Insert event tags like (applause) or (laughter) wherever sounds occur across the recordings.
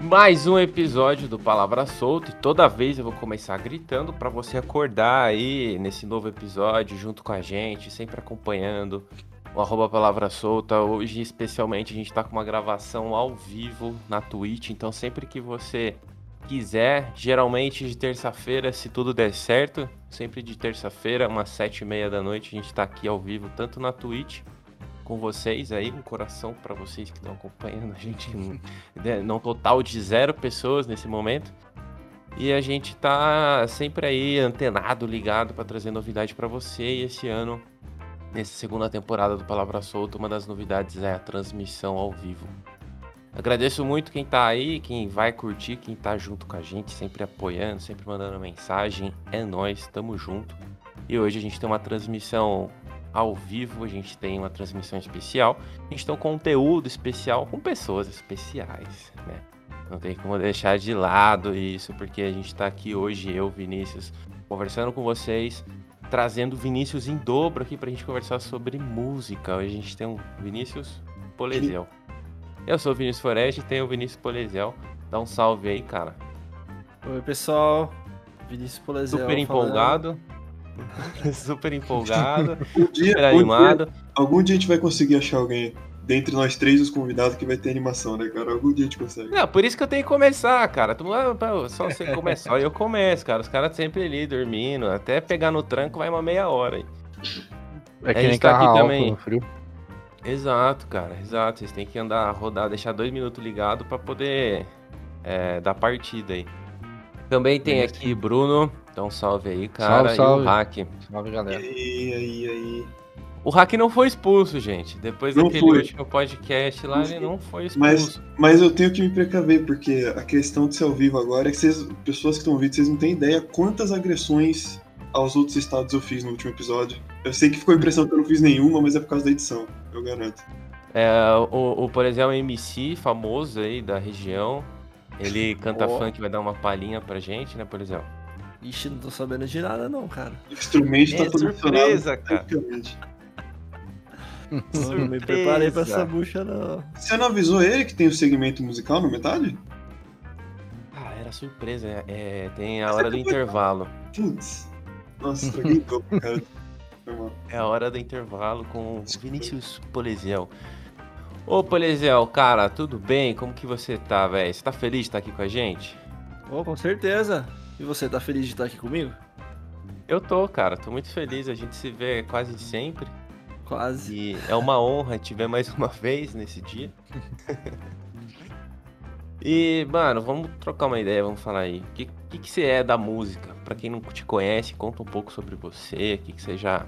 Mais um episódio do Palavra Solta e toda vez eu vou começar gritando para você acordar aí nesse novo episódio junto com a gente, sempre acompanhando o arroba Palavra Solta. Hoje, especialmente, a gente tá com uma gravação ao vivo na Twitch, então sempre que você quiser, geralmente de terça-feira, se tudo der certo, sempre de terça-feira, umas sete e meia da noite, a gente tá aqui ao vivo, tanto na Twitch com vocês aí, um coração para vocês que estão acompanhando a gente, (laughs) né, não total de zero pessoas nesse momento. E a gente tá sempre aí antenado, ligado para trazer novidade para você. E esse ano, nessa segunda temporada do Palavra Solta, uma das novidades é a transmissão ao vivo. Agradeço muito quem tá aí, quem vai curtir, quem tá junto com a gente, sempre apoiando, sempre mandando mensagem. É nós, tamo junto. E hoje a gente tem uma transmissão ao vivo, a gente tem uma transmissão especial, a gente tem um conteúdo especial com pessoas especiais, né? Não tem como deixar de lado isso, porque a gente está aqui hoje, eu, Vinícius, conversando com vocês, trazendo Vinícius em dobro aqui para a gente conversar sobre música. Hoje a gente tem um Vinícius Polesiel. Eu sou o Vinícius Foreste e tenho o Vinícius Polesiel. Dá um salve aí, cara. Oi, pessoal. Vinícius Polesiel. Super empolgado. (laughs) super empolgado, (laughs) Um dia, super um animado. dia- algum dia a gente vai conseguir achar alguém dentre nós três, os convidados, que vai ter animação, né, cara? Algum dia a gente consegue. Não, por isso que eu tenho que começar, cara. Tu, pô, só você começar, eu começo, cara. Os caras sempre ali dormindo, até pegar no tranco vai uma meia hora. aí. É A que gente nem tá carro aqui alto também. no frio. Exato, cara, exato. Vocês têm que andar, rodar, deixar dois minutos ligado pra poder é, dar partida aí. Também tem aqui Bruno, então salve aí, cara. Salve, salve. E o Hack. Salve, E galera. aí, aí, aí. O Hack não foi expulso, gente. Depois Não daquele foi. último podcast lá, ele não foi Mas, expulso. mas eu tenho que me precaver, porque a questão de ser ao vivo agora é que vocês, pessoas que estão ouvindo, vocês não têm ideia quantas agressões aos outros estados eu fiz no último episódio. Eu sei que ficou a impressão que eu não fiz nenhuma, mas é por causa da edição, eu garanto. É, o, o, por exemplo, MC famoso aí da região. Ele canta Ó. funk, vai dar uma palhinha pra gente, né, por exemplo? Ixi, não tô sabendo de nada não, cara. O instrumento É tá todo surpresa, cara. Eu não me preparei pra essa bucha, não. Você não avisou ele que tem o segmento musical na metade? Ah, era surpresa. é, é, tem a hora do intervalo. Putz. Nossa, (laughs) todo, cara. Foi mal. É a hora do intervalo com o Vinícius Polesiel. Ô, Polesiel, cara, tudo bem? Como que você tá, velho? Você tá feliz de estar aqui com a gente? Oh, com certeza. E você, tá feliz de estar aqui comigo? Eu tô, cara. Tô muito feliz. A gente se vê quase sempre. Quase. E é uma honra te ver mais uma vez nesse dia. e, mano, vamos trocar uma ideia, vamos falar aí. O que, que, que você é da música? Pra quem não te conhece, conta um pouco sobre você, o que, que você já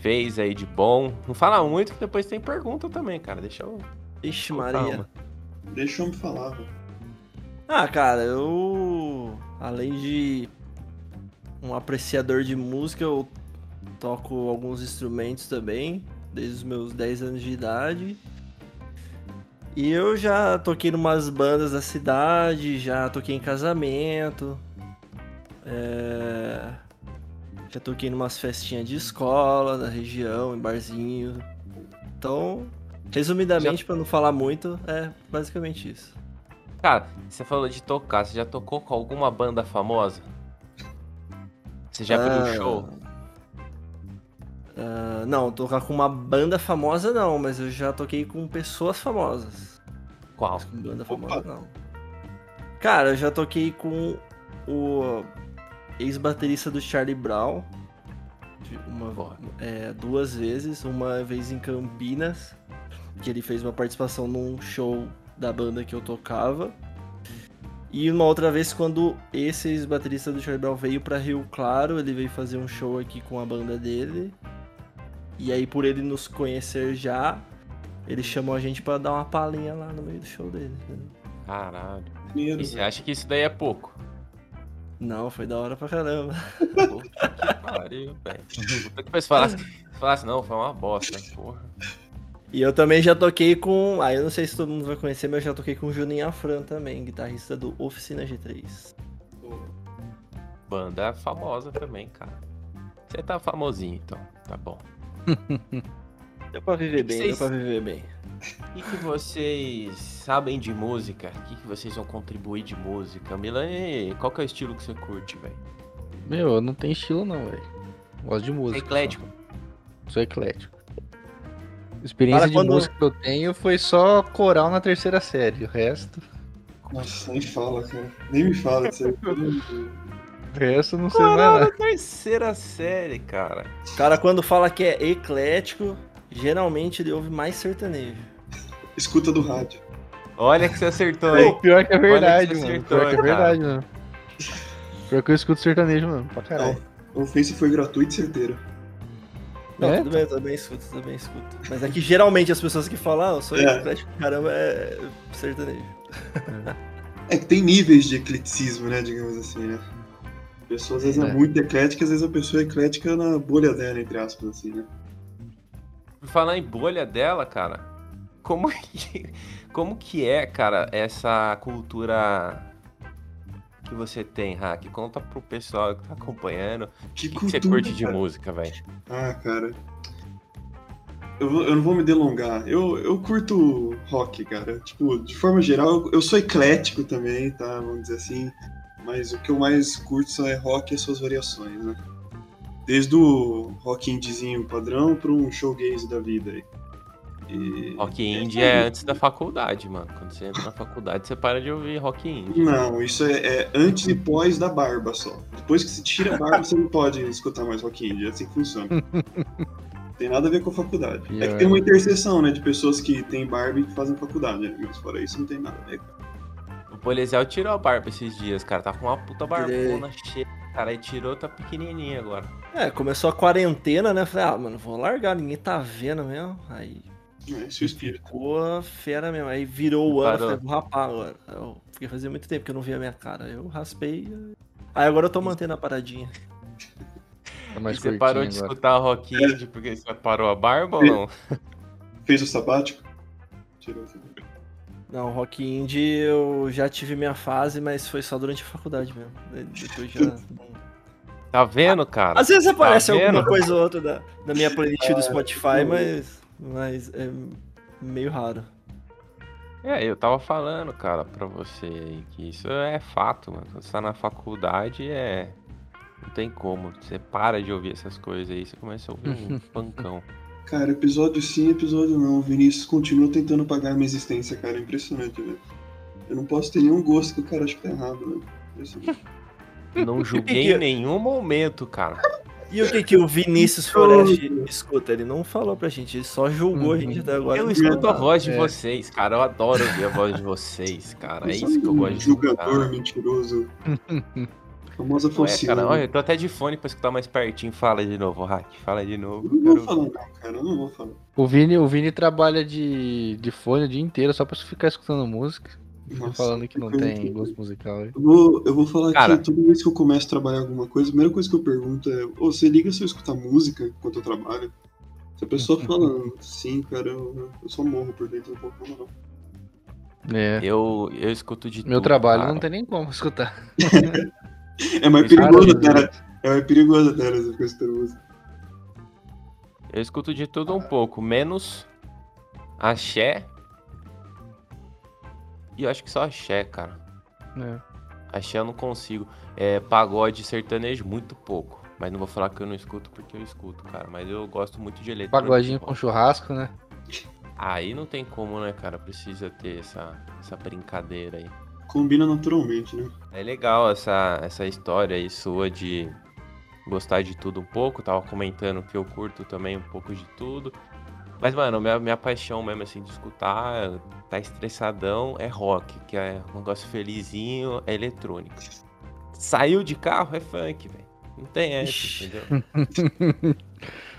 fez aí de bom. Não fala muito, que depois tem pergunta também, cara. Deixa eu. Ixi, Maria. calma. Deixa eu me falar, velho. Ah, cara, eu. Além de um apreciador de música, eu toco alguns instrumentos também, desde os meus 10 anos de idade. E eu já toquei em umas bandas da cidade, já toquei em casamento. é, Já toquei em umas festinhas de escola, na região, em barzinho. Então, resumidamente, pra não falar muito, é basicamente isso. Cara, você falou de tocar. Você já tocou com alguma banda famosa? Você já viu um Ah, show? ah, não, tocar com uma banda famosa não, mas eu já toquei com pessoas famosas. Qual? Com banda Opa. famosa não. Cara, eu já toquei com o ex-baterista do Charlie Brown. de Uma, é, duas vezes, uma vez em Campinas, que ele fez uma participação num show da banda que eu tocava. E uma outra vez quando esse ex-baterista do Charlie Brown veio pra Rio Claro, ele veio fazer um show aqui com a banda dele. E aí por ele nos conhecer já, ele chamou a gente pra dar uma palhinha lá no meio do show dele. Caralho. E você acha que isso daí é pouco? Não, foi da hora pra caramba. Puta que pariu, velho. Puta que se falasse, se falasse, não, foi uma bosta, porra. E eu também já toquei com. Ah, eu não sei se todo mundo vai conhecer, mas eu já toquei com o Juninho Afran também, guitarrista do Oficina G3. Banda famosa também, cara. Você tá famosinho, então. Tá bom. (laughs) Deu pra viver bem, Vocês- deu pra viver bem. O que, que vocês sabem de música? O que, que vocês vão contribuir de música? Milani, qual que é o estilo que você curte, velho? Meu, eu não tenho estilo não, velho. Gosto de música. É eclético. Só. Sou eclético. Experiência Cara, de quando- música que eu tenho foi só coral na terceira série. O resto, Nossa, nem fala, cara. Nem me fala disso aí. (laughs) o resto eu não sei mais Coral nada. na terceira série, cara. O cara, quando fala que é eclético, geralmente ele ouve mais sertanejo. Escuta do rádio. Olha que você acertou, hein? pior que é verdade, você mano. acertou, Pior que é cara. verdade, mano. Pior que eu escuto sertanejo, mano. Pra caralho. A ofensa foi gratuita e certeira. Não, É? tudo bem, eu também escuto, também escuto. Mas é que geralmente as pessoas que falam, ah, eu sou É. eclético, caramba, é sertanejo. É que tem níveis de ecleticismo, né? Digamos assim, né? A pessoa às vezes é, É. muito eclética, às vezes a pessoa é eclética na bolha dela, entre aspas, assim, né? Por falar em bolha dela, cara, como (laughs) que, como que é, cara, essa cultura que você tem, Hack? Conta pro pessoal que tá acompanhando. Que, que, que você cultura, curte de cara. música, velho? Ah, cara. Eu, eu não vou me delongar. Eu, eu curto rock, cara. Tipo, de forma geral, eu, eu sou eclético também, tá? Vamos dizer assim. Mas o que eu mais curto só é rock e as suas variações, né? Desde o rock indiezinho padrão para um showgaze da vida aí. E... Rock indie é antes da faculdade, mano. Quando você entra na faculdade, você para de ouvir rock indie. Não, isso é, é antes e pós da barba só. Depois que você tira a barba, você não pode escutar mais rock indie. É assim que funciona. (laughs) tem nada a ver com a faculdade. É que tem uma interseção, né, de pessoas que têm barba e que fazem faculdade, né? Mas fora isso, não tem nada a ver. O policial tirou a barba esses dias, cara. Tá com uma puta barbona cheia. Cara, aí tirou, tá pequenininha agora. É, começou a quarentena, né? Falei, ah, mano, vou largar, ninguém tá vendo mesmo. Aí É, esse é ficou fera mesmo. Aí virou o ano, falei, vou rapar agora. Eu, porque fazia muito tempo que eu não via a minha cara. Eu raspei. Aí agora eu tô mantendo a paradinha. Tá mais e você parou de agora. escutar rock indie porque você parou a barba ou não? (laughs) Fez o sabático? Tirou o sabático. Não, rock indie eu já tive minha fase, mas foi só durante a faculdade mesmo. De- Depois já. Tá vendo, cara? Às vezes aparece vendo? alguma coisa ou outra da, da minha playlist do (laughs) Spotify, mas, mas é meio raro. É, eu tava falando, cara, pra você aí que isso é fato, mano. Quando você tá na faculdade, é. Não tem como. Você para de ouvir essas coisas aí, você começa a ouvir um (laughs) pancão. Cara, episódio sim, episódio não. O Vinícius continua tentando pagar a minha existência, cara. É impressionante, velho. Eu não posso ter nenhum gosto que o cara acha que tá errado, velho. Impressionante. Não julguei em (laughs) nenhum momento, cara. E o que que o Vinícius Forest escuta? Ele não falou pra gente, ele só julgou a Uhum. gente até agora. Eu escuto a voz de É. vocês, cara. Eu adoro ouvir a voz de vocês, cara. É isso que eu gosto de Julgador, mentiroso. (laughs) Famosa Não é, cara, olha, eu tô até de fone pra escutar mais pertinho. Fala de novo, Hack. Fala de novo. Eu não Quero vou falar, não, cara. Eu não vou falar. O Vini, o Vini trabalha de, de fone o dia inteiro só pra ficar escutando música. Nossa, falando que não coisa tem incrível. gosto musical. Eu vou, eu vou falar Cara. que toda vez que eu começo a trabalhar alguma coisa, a primeira coisa que eu pergunto é: Ô, você liga se eu escutar música enquanto eu trabalho? Se a pessoa fala sim, cara, eu, eu só morro por dentro um pouco, não, não. É. Eu, eu escuto de Meu tudo, trabalho cara. não tem nem como escutar. (laughs) É mais Isso, perigoso cara. É mais perigoso até você ficar escutando música. Eu escuto de tudo um pouco, menos axé. E eu acho que só axé, cara. É. Axé eu não consigo. É pagode sertanejo, muito pouco. Mas não vou falar que eu não escuto porque eu escuto, cara. Mas eu gosto muito de eletrônico. Pagodinho com churrasco, né? Aí não tem como, né, cara? Precisa ter essa, essa brincadeira aí. Combina naturalmente, né? É legal essa, essa história aí sua de gostar de tudo um pouco. Tava comentando que eu curto também um pouco de tudo. Mas, mano, minha, minha paixão mesmo, assim, de escutar, tá estressadão, é rock, que é um negócio felizinho, é eletrônico. Saiu de carro, é funk, velho. Não tem essa, Ixi. entendeu? (laughs)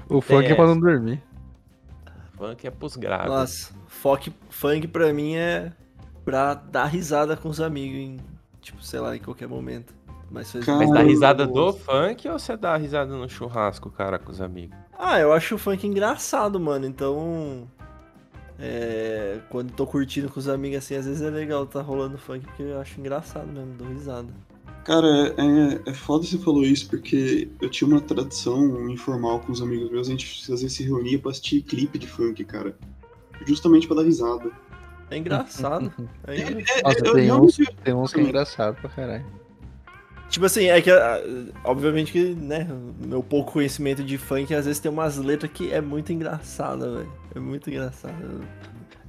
O funk é pra não dormir. Funk é pros graves. Nossa, funk, funk pra mim é pra dar risada com os amigos, em, tipo, sei lá, em qualquer momento. Mas, faz Cara, Mas dá risada do funk ou você dá risada no churrasco, cara, com os amigos? Ah, eu acho o funk engraçado, mano. Então. É, quando tô curtindo com os amigos assim, às vezes é legal tá rolando funk, porque eu acho engraçado mesmo, dou risada. Cara, é, é foda você falou isso, porque eu tinha uma tradição informal com os amigos meus, a gente às vezes se reunia pra assistir clipe de funk, cara. justamente pra dar risada. É engraçado. (laughs) É É, é, Nossa, tem uns, tem uns que é engraçado pra caralho. Tipo assim, é que, ah, obviamente que, né, meu pouco conhecimento de funk, às vezes tem umas letras que é muito engraçada, velho. É muito engraçada.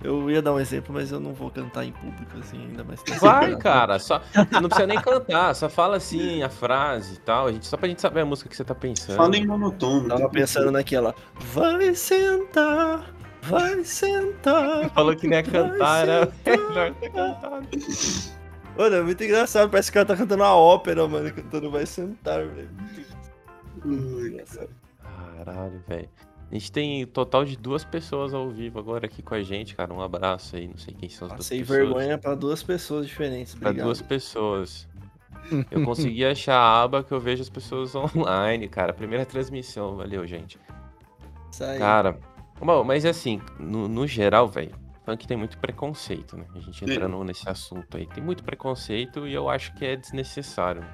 Eu ia dar um exemplo, mas eu não vou cantar em público, assim, ainda mais. que- Vai, cara, só (laughs) não precisa nem cantar, só fala assim a frase e tal, a gente, só pra gente saber a música que você tá pensando. Fala em monotono. Tava pensando naquela. Vai sentar, vai sentar. Falou que nem ia cantar, era (laughs) melhor ter cantado. Mano, é muito engraçado, parece que ela tá cantando uma ópera, mano, cantando vai sentar, velho. Caralho, velho. A gente tem um total de duas pessoas ao vivo agora aqui com a gente, cara. Um abraço aí, não sei quem são as duas Passei pessoas. vergonha pra duas pessoas diferentes, Pra obrigado. duas pessoas. (laughs) Eu consegui achar a aba que eu vejo as pessoas (laughs) online, cara. Primeira transmissão, valeu, gente. Isso aí. Cara, bom, mas assim, no, no geral, velho, funk tem muito preconceito, né? A gente entrando nesse assunto aí. Tem muito preconceito e eu acho que é desnecessário.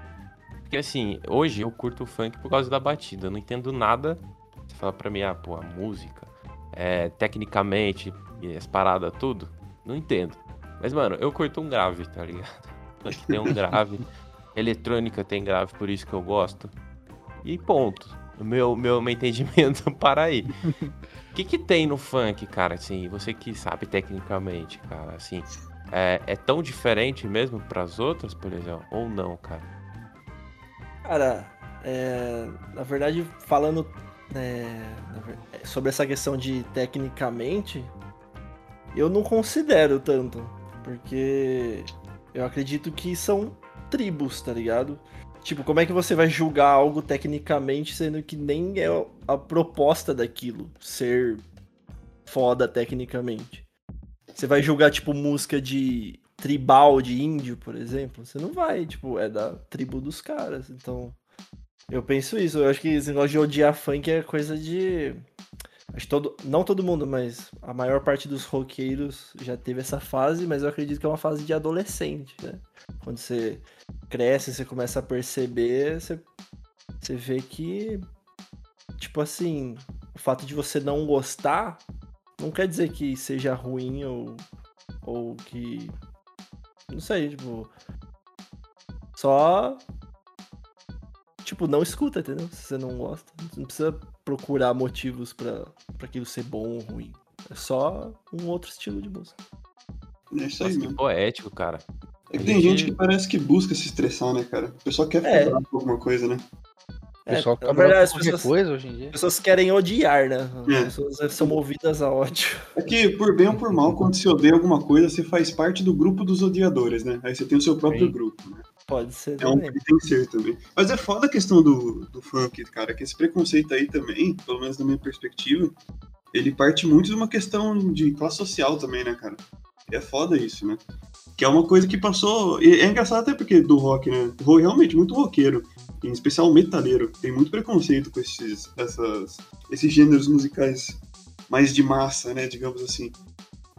Porque assim, hoje eu curto o funk por causa da batida. Eu não entendo nada. Você fala pra mim, ah, pô, a música, é, tecnicamente, as paradas, tudo. Não entendo. Mas, mano, eu curto um grave, tá ligado? (laughs) Funk tem um grave. (laughs) Eletrônica tem grave, por isso que eu gosto. E ponto. Meu, meu entendimento (laughs) para aí. Que, que tem no funk, cara, assim, você que sabe tecnicamente, cara, assim, é, é tão diferente mesmo pras outras, por exemplo, ou não, cara? Cara, é, na verdade, falando é, ver- sobre essa questão de tecnicamente, eu não considero tanto, porque eu acredito que são tribos, tá ligado? Tipo, como é que você vai julgar algo tecnicamente, sendo que nem é a proposta daquilo ser foda tecnicamente? Você vai julgar, tipo, música de tribal de índio, por exemplo? Você não vai, tipo, é da tribo dos caras. Então, eu penso isso. Eu acho que esse negócio de odiar funk é coisa de. Acho todo. Não todo mundo, mas a maior parte dos roqueiros já teve essa fase, mas eu acredito que é uma fase de adolescente, né? Quando você cresce, você começa a perceber, você, você vê que. Tipo assim, o fato de você não gostar não quer dizer que seja ruim ou. Ou que. Não sei, tipo. Só. Tipo, não escuta, entendeu? Se você não gosta. Não precisa procurar motivos pra, pra aquilo ser bom ou ruim. É só um outro estilo de música. É isso aí Nossa, que mesmo. poético, cara. É que tem gente- gente que parece que busca se estressar, né, cara? O pessoal quer É. falar com alguma coisa, né? O pessoal É, na verdade, as pessoas, coisa hoje em dia. as pessoas querem odiar, né? As É. pessoas são movidas a ódio. É que, por bem ou por mal, quando você odeia alguma coisa, você faz parte do grupo dos odiadores, né? Aí você tem o seu próprio Sim. grupo, né? Pode ser É um também. que tem ser também. Mas é foda a questão do, do funk, cara, que esse preconceito aí também, pelo menos na minha perspectiva, ele parte muito de uma questão de classe social também, né, cara? E é foda isso, né? Que é uma coisa que passou. É engraçado até porque do rock, né? O rock realmente muito roqueiro, em especial metaleiro, tem muito preconceito com esses, essas, esses gêneros musicais mais de massa, né, digamos assim.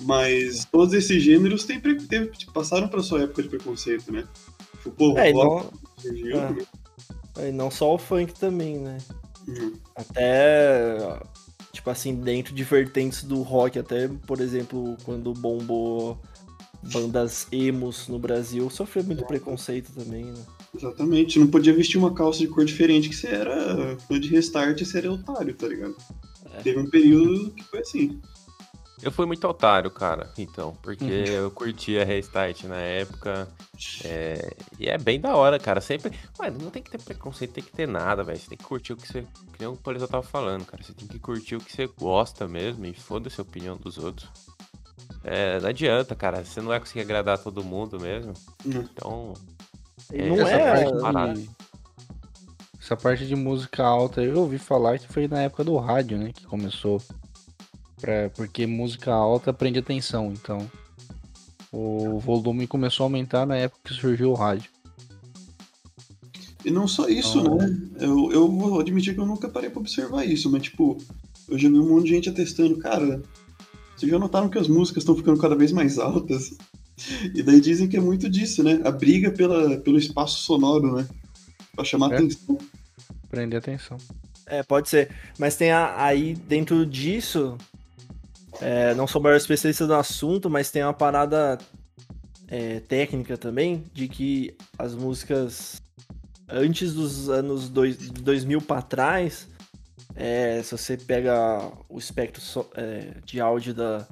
Mas todos esses gêneros têm, teve- passaram pra sua época de preconceito, né? Tipo, pô, É, e o rock não, É. né? e não só o funk também, né? Hum. Até, tipo assim, dentro de vertentes do rock, até, por exemplo, quando bombou bandas emos no Brasil, sofreu muito preconceito também, né? Exatamente, não podia vestir uma calça de cor diferente que você era fã de restart e você era otário, tá ligado? É. Teve um período que foi assim. Eu fui muito otário, cara, então, porque Uhum. eu curtia Restart na época. é, E é bem da hora, cara. Sempre. Mano, não tem que ter preconceito, tem que ter nada, velho. Você tem que curtir o que você. Que nem o Polizão tava falando, cara. Você tem que curtir o que você gosta mesmo e foda-se a opinião dos outros. É, não adianta, cara. Você não vai conseguir agradar todo mundo mesmo. Hum. Então. É, não essa é. parte parada. de- Essa parte de música alta eu ouvi falar que foi na época do rádio, né? Que começou. Pra... Porque música alta prende atenção, então. O volume começou a aumentar na época que surgiu o rádio. E não só isso, Então- né? Eu, eu vou admitir que eu nunca parei pra observar isso, mas tipo, eu já vi um monte de gente atestando, cara, vocês já notaram que as músicas estão ficando cada vez mais altas? E daí dizem que é muito disso, né? A briga pela, pelo espaço sonoro, né? Pra chamar É. atenção. Prender atenção. É, pode ser. Mas tem a- aí dentro disso, É, não sou o maior especialista no assunto, mas tem uma parada é, técnica também de que as músicas antes dos anos dois, 2000 para trás, é, se você pega o espectro so, é, de áudio da,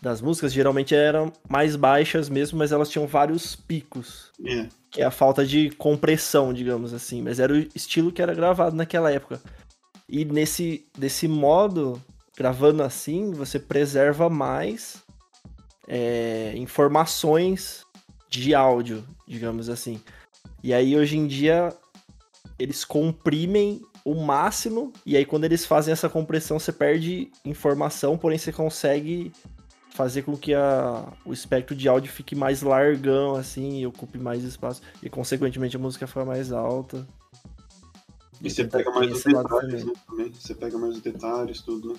das músicas, geralmente eram mais baixas mesmo, mas elas tinham vários picos. É. Que é a falta de compressão, digamos assim. Mas era o estilo que era gravado naquela época. E nesse desse modo, gravando assim, você preserva mais é, informações de áudio, digamos assim. E aí hoje em dia eles comprimem o máximo, e aí quando eles fazem essa compressão, você perde informação, porém você consegue fazer com que a, o espectro de áudio fique mais largão, assim, e ocupe mais espaço. E consequentemente a música fica mais alta. E você pega mais os detalhes, né, também. Você pega mais os detalhes, tudo, né?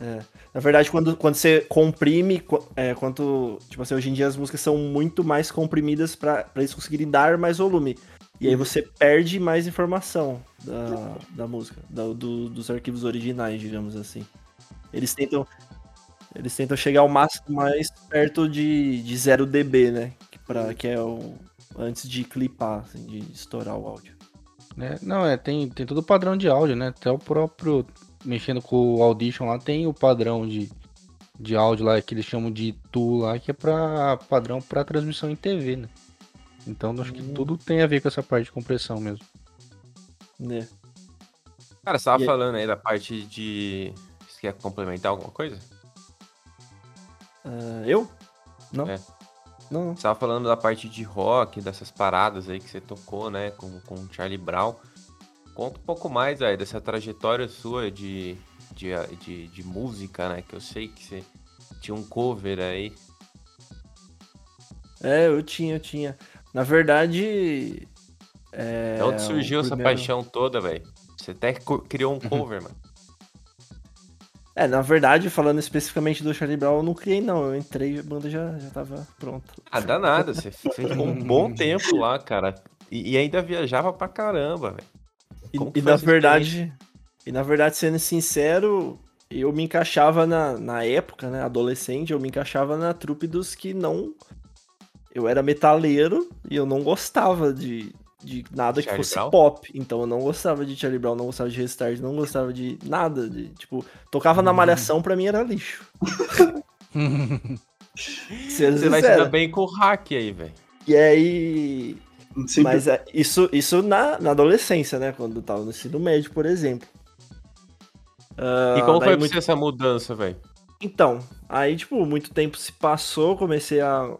É. Na verdade, quando, quando você comprime, é, quanto. Tipo assim, hoje em dia as músicas são muito mais comprimidas para eles conseguirem dar mais volume. E aí você perde mais informação da, da música, da, do, dos arquivos originais, digamos assim. Eles tentam. Eles tentam chegar ao máximo mais perto de, de 0 dB, né? Que, pra, que é o. Antes de clipar, assim, de estourar o áudio. É, não, é, tem, tem todo o padrão de áudio, né? Até o próprio. Mexendo com o Audition lá, tem o padrão de, de áudio lá que eles chamam de TU lá, que é pra padrão para transmissão em TV, né? Então acho que hum. tudo tem a ver com essa parte de compressão mesmo. Né. Cara, você tava e falando aí da parte de. Você quer complementar alguma coisa? Uh, eu? Não. É. Não. Você tava falando da parte de rock, dessas paradas aí que você tocou, né, com, com o Charlie Brown. Conta um pouco mais aí dessa trajetória sua de, de, de, de música, né? Que eu sei que você tinha um cover aí. É, eu tinha, eu tinha. Na verdade. É, de onde surgiu essa paixão toda, velho? Você até criou um cover, mano. É, na verdade, falando especificamente do Charlie Brown, eu não criei, não. Eu entrei, a banda já, já tava pronta. Ah, danada. Você fez um bom (laughs) tempo lá, cara. E, e ainda viajava pra caramba, velho. E, e na verdade, e na verdade, sendo sincero, eu me encaixava na, na época, né, adolescente, eu me encaixava na trupe dos que não eu era metaleiro e eu não gostava de, de nada Charlie que fosse Brown? pop. Então eu não gostava de Charlie Brown, não gostava de Restart, não gostava de nada. De, tipo, tocava na malhação, pra mim era lixo. (laughs) Você vai se dar bem com o hack aí, velho. E aí. Sempre... Mas é, isso, isso na, na adolescência, né? Quando eu tava no ensino médio, por exemplo. Uh, e como foi muito... essa mudança, velho? Então, aí, tipo, muito tempo se passou, comecei a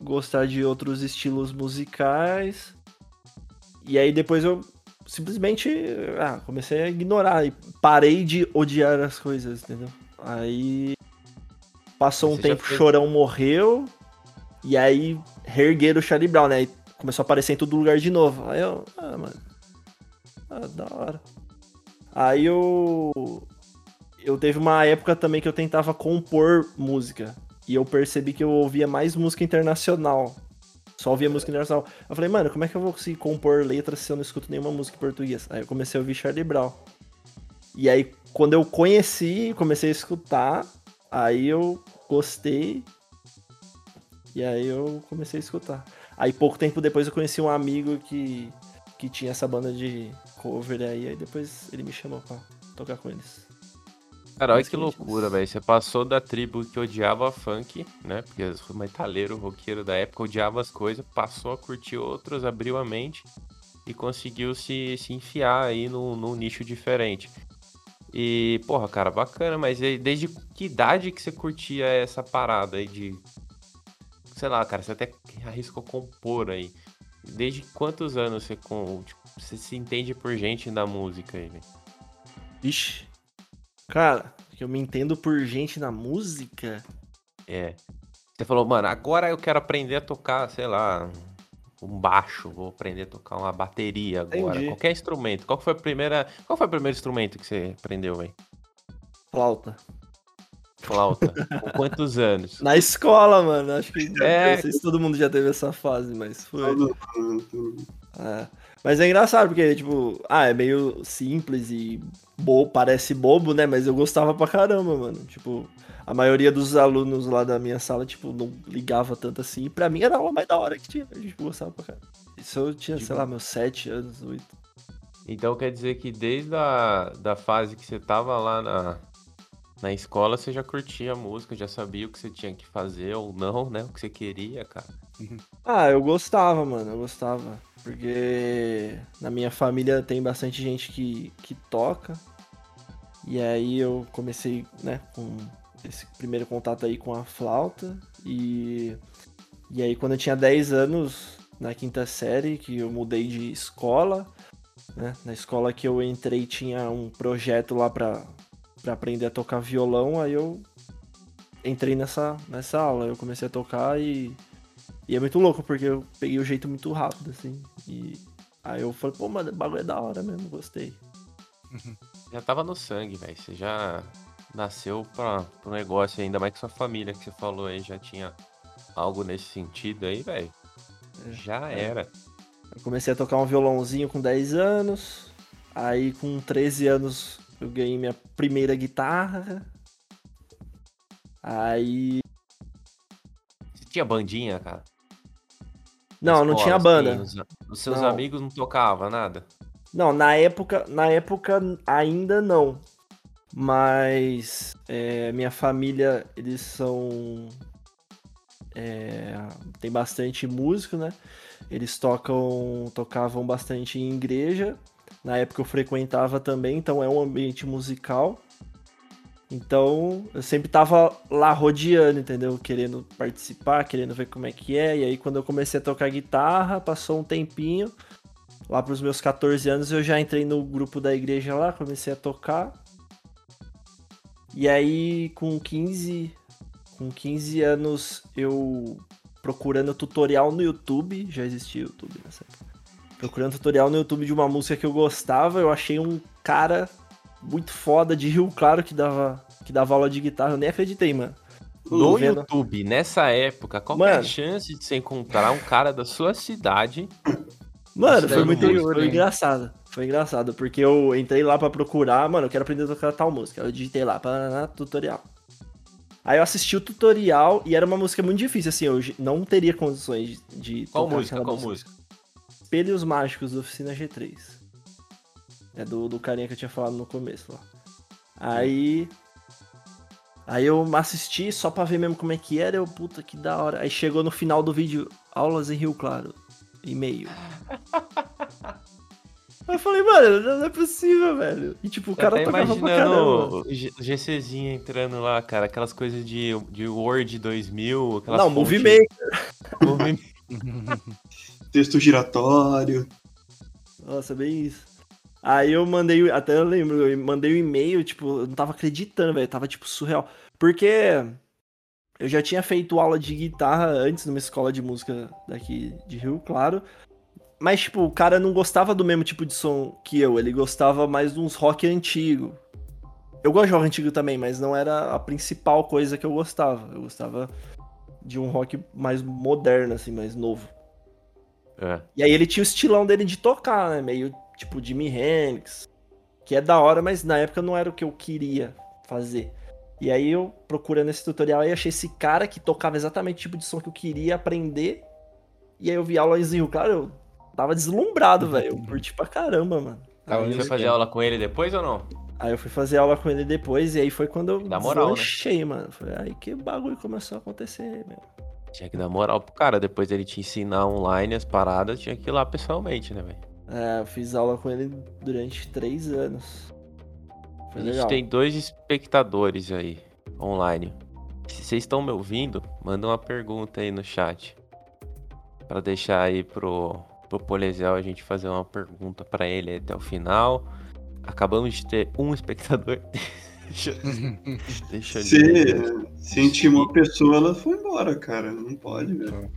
gostar de outros estilos musicais. E aí depois eu simplesmente ah, comecei a ignorar e parei de odiar as coisas, entendeu? Aí passou um tempo, foi... Chorão morreu, e aí reergueram o Charlie Brown, né? E começou a aparecer em todo lugar de novo. Aí eu, ah, mano, ah, da hora. Aí eu. Eu teve uma época também que eu tentava compor música. E eu percebi que eu ouvia mais música internacional. Só ouvia música internacional. Eu falei, mano, como é que eu vou conseguir compor letras se eu não escuto nenhuma música em português? Aí eu comecei a ouvir Charlie Brown. E aí, quando eu conheci, comecei a escutar, aí eu gostei. E aí eu comecei a escutar. Aí pouco tempo depois eu conheci um amigo que, que tinha essa banda de cover aí, aí depois ele me chamou pra tocar com eles. Cara, olha que loucura, velho. Você passou da tribo que odiava funk, né? Porque o metaleiro, roqueiro da época odiava as coisas, passou a curtir outras, abriu a mente e conseguiu se, se enfiar aí num, num nicho diferente. E, porra, cara, bacana, mas desde que idade que você curtia essa parada aí de. Sei lá, cara, você até arriscou compor aí. Desde quantos anos você, com, tipo, você se entende por gente da música aí, velho? Vixe, Cara, que eu me entendo por gente na música. É. Você falou, mano, agora eu quero aprender a tocar, sei lá, um baixo, vou aprender a tocar uma bateria agora. Entendi. Qualquer instrumento. Qual foi a primeira. Qual foi o primeiro instrumento que você aprendeu, velho? Flauta. Flauta. Com quantos anos? Na escola, mano. Acho que é... não sei se todo mundo já teve essa fase, mas foi. É. Mas é engraçado, porque, tipo, ah, é meio simples e bo parece bobo, né? Mas eu gostava pra caramba, mano. Tipo, a maioria dos alunos lá da minha sala, tipo, não ligava tanto assim. E pra mim era a aula mais da hora que tinha. A gente gostava pra caramba. Isso eu tinha, Tipo- sei lá, meus sete anos, oito. Então quer dizer que desde a da fase que você tava lá na, na escola, você já curtia a música, já sabia o que você tinha que fazer ou não, né? O que você queria, cara. Ah, eu gostava, mano, eu gostava. Porque na minha família tem bastante gente que, que toca. E aí eu comecei, né, com esse primeiro contato aí com a flauta. E, e aí quando eu tinha 10 anos, na quinta série, que eu mudei de escola, né? Na escola que eu entrei tinha um projeto lá pra, pra aprender a tocar violão, aí eu entrei nessa, nessa aula. Eu comecei a tocar e e é muito louco, porque eu peguei o jeito muito rápido, assim. E aí eu falei, pô, mano, o bagulho é da hora mesmo, gostei. Já tava no sangue, velho. Você já nasceu pra, pro negócio, ainda mais que sua família que você falou aí já tinha algo nesse sentido aí, velho. É, Já é. era. Eu comecei a tocar um violãozinho com 10 anos. Aí com 13 anos eu ganhei minha primeira guitarra. Aí. Você tinha bandinha, cara? Não, não tinha banda. os, os seus Não. amigos não tocavam nada? Não, na época, na época ainda não. Mas é, minha família, eles são. é, tem bastante músico, né? Eles tocam, tocavam bastante em igreja. Na época eu frequentava também, então é um ambiente musical. Então eu sempre tava lá rodeando, entendeu? Querendo participar, querendo ver como é que é. E aí quando eu comecei a tocar guitarra, passou um tempinho. Lá pros meus 14 anos eu já entrei no grupo da igreja lá, comecei a tocar. E aí com 15, com 15 anos eu procurando tutorial no YouTube, já existia YouTube nessa época. Procurando tutorial no YouTube de uma música que eu gostava, eu achei um cara muito foda de Rio Claro que dava que dava aula de guitarra, eu nem acreditei, mano. No vendo- YouTube, nessa época, qual que é a Mano. chance de você encontrar um cara da sua cidade? Mano, foi muito interior, foi engraçado. Foi engraçado, porque eu entrei lá pra procurar, mano, eu quero aprender a tocar tal música. Eu digitei lá, para tutorial. Aí eu assisti o tutorial e era uma música muito difícil, assim, eu não teria condições de, Qual música? Qual música? Espelhos Mágicos da Oficina G3. É do, do carinha que eu tinha falado no começo lá. Aí. Aí eu assisti só pra ver mesmo como é que era, eu, puta que da hora. Aí chegou no final do vídeo, aulas em Rio Claro, e-mail. (laughs) Aí eu falei, mano, não é possível, velho. E tipo, o Eu cara até tocava pra imaginando caramba. GCzinho entrando lá, cara, aquelas coisas de, de Word 2000, aquelas Não, fontes- Movie Maker. Movie- (laughs) (laughs) Texto giratório. Nossa, bem isso. Aí eu mandei, até eu lembro, eu mandei o um e-mail, tipo, eu não tava acreditando, velho, tava tipo surreal. Porque eu já tinha feito aula de guitarra antes numa escola de música daqui de Rio Claro. Mas, tipo, o cara não gostava do mesmo tipo de som que eu, ele gostava mais de uns rock antigo. Eu gosto de rock antigo também, mas não era a principal coisa que eu gostava. Eu gostava de um rock mais moderno, assim, mais novo. É. E aí ele tinha o estilão dele de tocar, né? Meio tipo Jimi Hendrix. Que é da hora, mas na época não era o que eu queria fazer. E aí eu procurando esse tutorial aí achei esse cara que tocava exatamente o tipo de som que eu queria aprender. E aí eu vi aula em Claro, eu tava deslumbrado, velho. Eu curti pra caramba, mano. Aí Você eu, vai fazer aula com ele depois ou não? aí eu fui fazer aula com ele depois, e aí foi quando eu moral, né? mano. Foi aí que bagulho começou a acontecer, meu. Tinha que dar moral pro cara, depois dele te ensinar online as paradas, tinha que ir lá pessoalmente, né, velho? É, eu fiz aula com ele durante três anos. Foi A gente legal. tem dois espectadores aí, online. Se vocês estão me ouvindo, manda uma pergunta aí no chat. Pra deixar aí pro, pro Polizel a gente fazer uma pergunta pra ele até o final. Acabamos de ter um (laughs) espectador. Deixa, (laughs) Se, ler. se intimou a pessoa, ela foi embora, cara. Não pode, velho.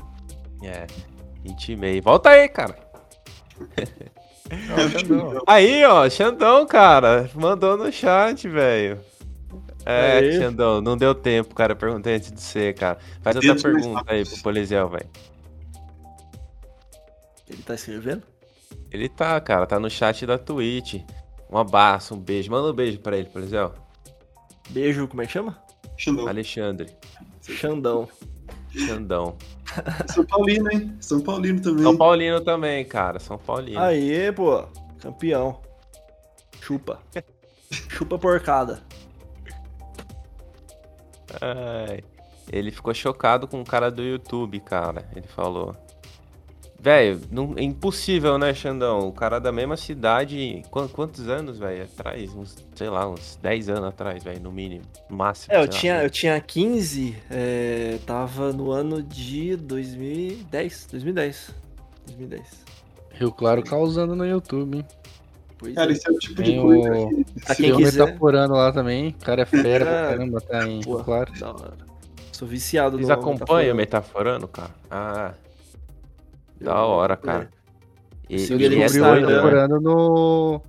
É, intimei. Volta aí, cara. Não, Xandão. (laughs) Aí, ó, Xandão, cara, mandou no chat, velho. É, Aí. Xandão, não deu tempo, cara. Perguntei antes de você, cara. Faz outra pergunta aí pro Polizel, velho. Ele tá escrevendo? Ele tá, cara, tá no chat da Twitch. Um abraço, um beijo. Manda um beijo pra ele, exemplo. Beijo, como é que chama? Xandão. Alexandre. Xandão. Xandão. (laughs) São Paulino, hein? São Paulino também. São Paulino também, cara. São Paulino. Aê, pô. Campeão. Chupa. Chupa porcada. Ai, ele ficou chocado com o cara do YouTube, cara. Ele falou. Velho, é impossível, né, Xandão? O cara da mesma cidade. quan- Quantos anos, velho? Atrás? Uns, sei lá, uns 10 anos atrás, velho, no mínimo. No máximo. É, eu lá. tinha, eu tinha 15, é, tava no ano de 2010. 2010. 2010. Rio Claro causando no YouTube, hein? Pois Cara, é. esse é o tipo Tem de coisa o- que. Pra quem Tem o quiser. Metaforando lá também. O cara é fera pra É. caramba, tá em Pô, Rio Claro. Sou viciado Vocês no acompanham o Metaforando. Cara? Ah, da hora, cara. E, e ele no é Descobri o doido, Instagram. né? Metaforando no,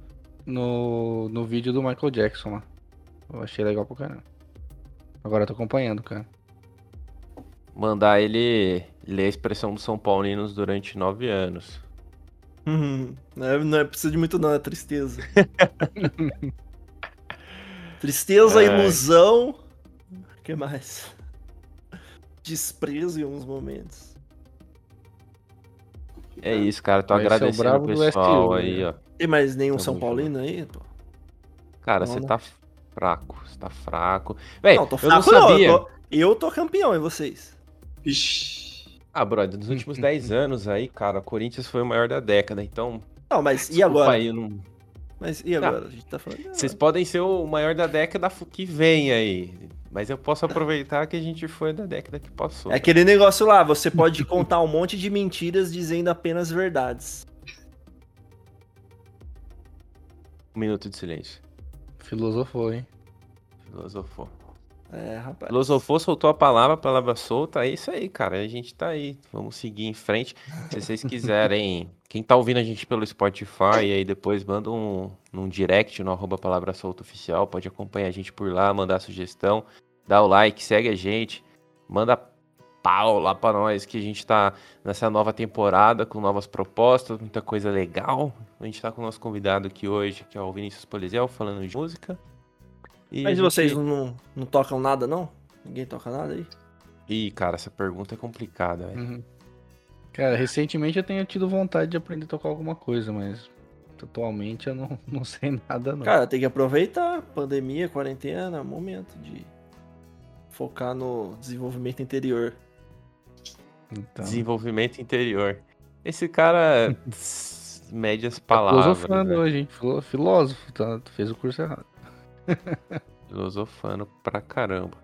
no, no vídeo do Michael Jackson lá. Eu achei legal pra caramba. Agora eu tô acompanhando, cara. Mandar ele ler a expressão dos São Paulinos durante nove anos. Uhum. Não, é, não é preciso de muito não, é tristeza. (laughs) tristeza, Ai. ilusão. O que mais? Desprezo em alguns momentos. É isso, cara. Tô é o agradecendo o pessoal STU, aí, né? ó. Tem mais nenhum Tamo São. Paulino aí, pô? Cara, você né? tá fraco. Você tá fraco. Véi, não, tô eu não fraco não, sabia. eu, tô, eu tô campeão em vocês. Ixi. Ah, brother, nos últimos 10 (laughs) anos aí, cara, o Corinthians foi o maior da década. Então, Não, mas e agora? aí, eu não... Mas e agora? A gente tá falando. Vocês podem ser o maior da década que vem aí. Mas eu posso aproveitar que a gente foi da década que passou. É aquele negócio lá, você pode contar um monte de mentiras dizendo apenas verdades. Um minuto de silêncio. Filosofou, hein? Filosofou. É, rapaz. Filosofou, soltou a palavra, a palavra solta. É isso aí, cara. A gente tá aí. Vamos seguir em frente. Se vocês quiserem. Quem tá ouvindo a gente pelo Spotify, aí depois manda um, um direct no arroba palavra solta oficial. Pode acompanhar a gente por lá, mandar sugestão, dá o like, segue a gente, manda pau lá pra nós que a gente tá nessa nova temporada com novas propostas, muita coisa legal. A gente tá com o nosso convidado aqui hoje, que é o Vinícius Polizel, falando de música. E Mas gente- vocês não, não tocam nada, não? Ninguém toca nada aí? Ih, cara, essa pergunta é complicada, velho. Uhum. Cara, recentemente eu tenho tido vontade de aprender a tocar alguma coisa, mas atualmente eu não, (laughs) não sei nada, não. Cara, tem que aproveitar. Pandemia, quarentena, é momento de focar no desenvolvimento interior. então, Desenvolvimento interior. Esse cara (laughs) mede as tá palavras. filosofando né? hoje, hein? Filó- Filósofo, tá? Tu fez o curso errado. (laughs) Filosofando pra caramba.